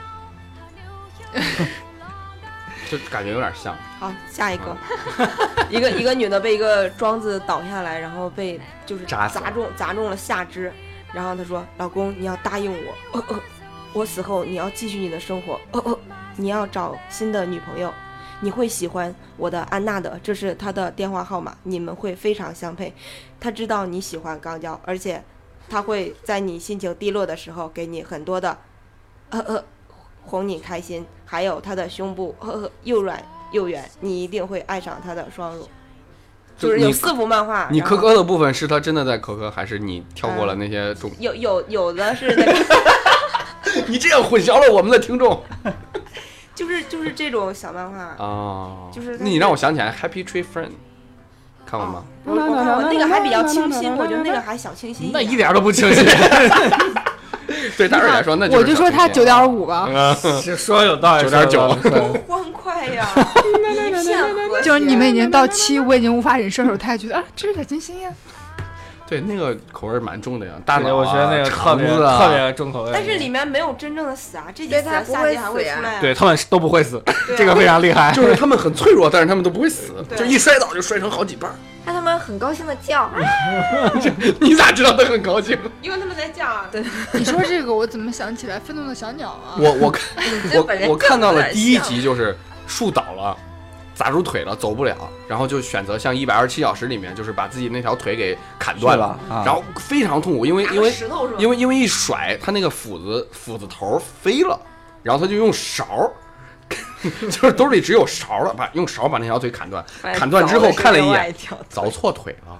Speaker 1: 就感觉有点像。
Speaker 4: 好，下一个，一个一个女的被一个桩子倒下来，然后被就是砸中砸中了下肢，然后她说：“老公，你要答应我，呃呃，我死后你要继续你的生活，你要找新的女朋友，你会喜欢我的安娜的，这是她的电话号码，你们会非常相配。他知道你喜欢钢胶，而且他会在你心情低落的时候给你很多的，呃呃。”哄你开心，还有他的胸部呵呵又软又圆，你一定会爱上他的双乳。就是有四幅漫画，
Speaker 1: 你磕磕的部分是他真的在磕磕，还是你跳过了那些重？
Speaker 4: 有有有的是那个，
Speaker 1: 你这样混淆了我们的听众
Speaker 4: 就是就是这种小漫画。
Speaker 1: 啊！
Speaker 4: 就是那
Speaker 1: 你让我想起来《Happy Tree Friend》，看过吗？
Speaker 4: 我我看过那个还比较清新，我觉得那个还小清新。
Speaker 6: 那一点都不清新，
Speaker 1: 对大瑞来说，那
Speaker 5: 我就说他九
Speaker 1: 点
Speaker 5: 点五吧，
Speaker 6: 是说有道理
Speaker 1: ，9.9
Speaker 6: 说有道理
Speaker 4: 多欢快呀！一片。
Speaker 5: 就是你们已经到七，我已经无法忍受的时候，他还觉得啊，这是小清新呀。
Speaker 1: 对那个口味蛮重的呀，大
Speaker 6: 对
Speaker 1: 脑啊
Speaker 6: 我觉得那个特别特别重口味，
Speaker 4: 但是里面没有真正的死啊，这集
Speaker 7: 对
Speaker 4: 死了，
Speaker 7: 他不会
Speaker 4: 下集还会
Speaker 7: 死呀
Speaker 4: 出来啊。
Speaker 6: 对他们都不会死，这个非常厉害。
Speaker 1: 就是他们很脆弱，但是他们都不会死，就一摔倒就摔成好几半儿。
Speaker 7: 让他们很高兴的叫，
Speaker 1: 你咋知道他很高兴？
Speaker 4: 因为他们在叫啊。对。
Speaker 5: 你说这个，我怎么想起来愤怒的小鸟啊？
Speaker 1: 我我看
Speaker 7: 这本人
Speaker 1: 我我看到了第一集就是树倒了，砸住腿了，走不了，然后就选择像《一百二十七小时》里面，就是把自己那条腿给砍断
Speaker 2: 了啊
Speaker 1: 然后非常痛苦，因为因为？因为因为一甩，他那个斧子斧子头飞了，然后他就用勺。就是兜里只有勺了，把用勺把那条腿砍断，砍断之后看了一眼，凿错腿了。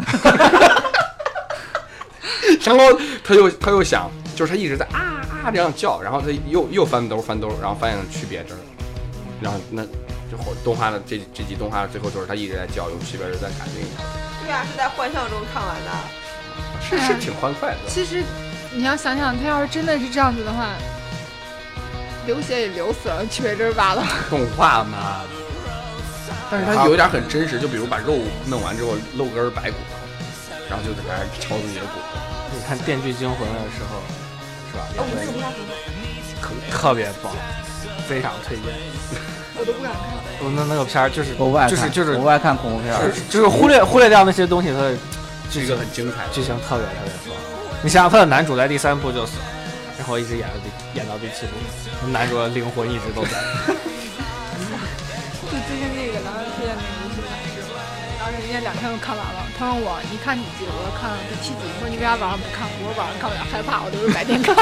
Speaker 1: 然后他又他又想，就是他一直在啊啊这样叫，然后他又又翻兜翻兜，然后发现区别这儿，然后那这会动画的这这集动画最后就是他一直在叫，用区别针在砍另一条，
Speaker 4: 对啊，是在幻象中看完的。
Speaker 1: 是是挺欢快的。
Speaker 5: 其实你要想想，他要是真的是这样子的话，流血也流死了，区别针拔了。
Speaker 1: 动画嘛，但是他有一点很真实，就比如把肉弄完之后露根白骨头，然后就在那儿敲自己的骨头。
Speaker 6: 你看《电锯惊魂》的时候，是吧？
Speaker 4: 哦，
Speaker 6: 特别棒，非常推荐。
Speaker 5: 我都不敢看。
Speaker 6: 我那那个片儿就是
Speaker 2: 我不爱看，
Speaker 6: 就是就是
Speaker 2: 我不爱看恐怖片儿。
Speaker 6: 就是忽略忽略掉那些东西，它的
Speaker 1: 是一个很精彩
Speaker 6: 剧情特别特别爽。你想想，他的男主在第三部就死了，然后一直演到第演到第七部，男主的灵魂一直都在。
Speaker 5: 就最近那个狼人推荐那个《无心法师》，然后人家两天都看完了。他问我你看几集？我说看了第七集。他说你为啥晚上不看？我说晚上看有点，害怕，我都是白天看。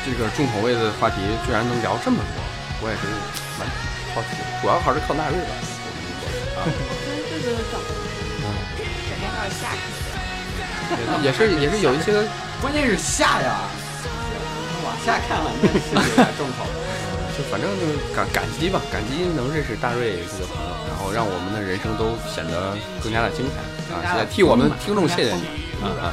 Speaker 1: 嗯，这个重口味的话题居然能聊这么多，我也是蛮好奇的，主要还是靠大瑞吧。啊，
Speaker 7: 这就是早，肯定还有下集。
Speaker 1: 也是也是有一些
Speaker 3: 关键是下呀，往下看了那是有点重口。
Speaker 1: 就反正就是感感激吧，感激能认识大瑞这个朋友，然后让我们的人生都显得更加的精彩啊！也替我们听众谢谢你啊啊！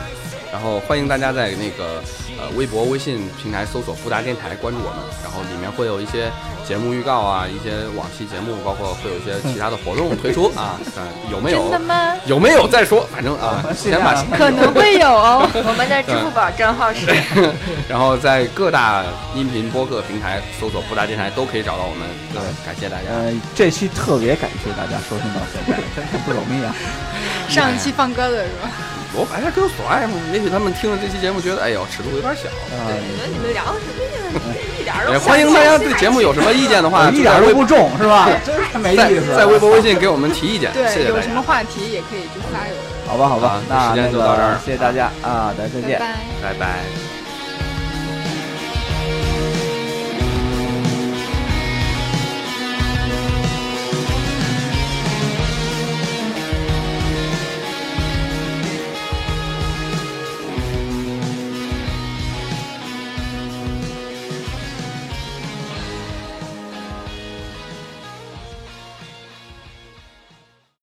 Speaker 1: 然后欢迎大家在那个呃微博、微信平台搜索“布达电台”关注我们，然后里面会有一些节目预告啊，一些往期节目，包括会有一些其他的活动推出啊。嗯，有没有？
Speaker 5: 真的吗？
Speaker 1: 有没有再说？反正啊，先把
Speaker 5: 可能会有哦。
Speaker 7: 我们的支付宝账号是。
Speaker 1: 然后在各大音频播客平台搜索“布达电台”都可以找到我们。对，感谢大家。
Speaker 2: 呃，这期特别感谢大家收听到现在，真是不容易啊。
Speaker 5: 上一期放鸽子是吧？
Speaker 1: 我反正跟索爱嘛，也许他们听了这期节目觉得，哎呦，尺度有点小。
Speaker 4: 对，你们你们聊的什么呀 一点儿都
Speaker 1: 也欢迎大家对节目有什么意见的话，
Speaker 2: 一点都不重是吧？真是没意思。
Speaker 1: 在微博、微信给我们提意见，谢谢
Speaker 5: 对，有什么话题也可以就发给我。
Speaker 2: 好吧，好吧，那
Speaker 1: 时间就到这儿，
Speaker 2: 谢谢大家啊，大家再见，
Speaker 5: 拜
Speaker 1: 拜拜。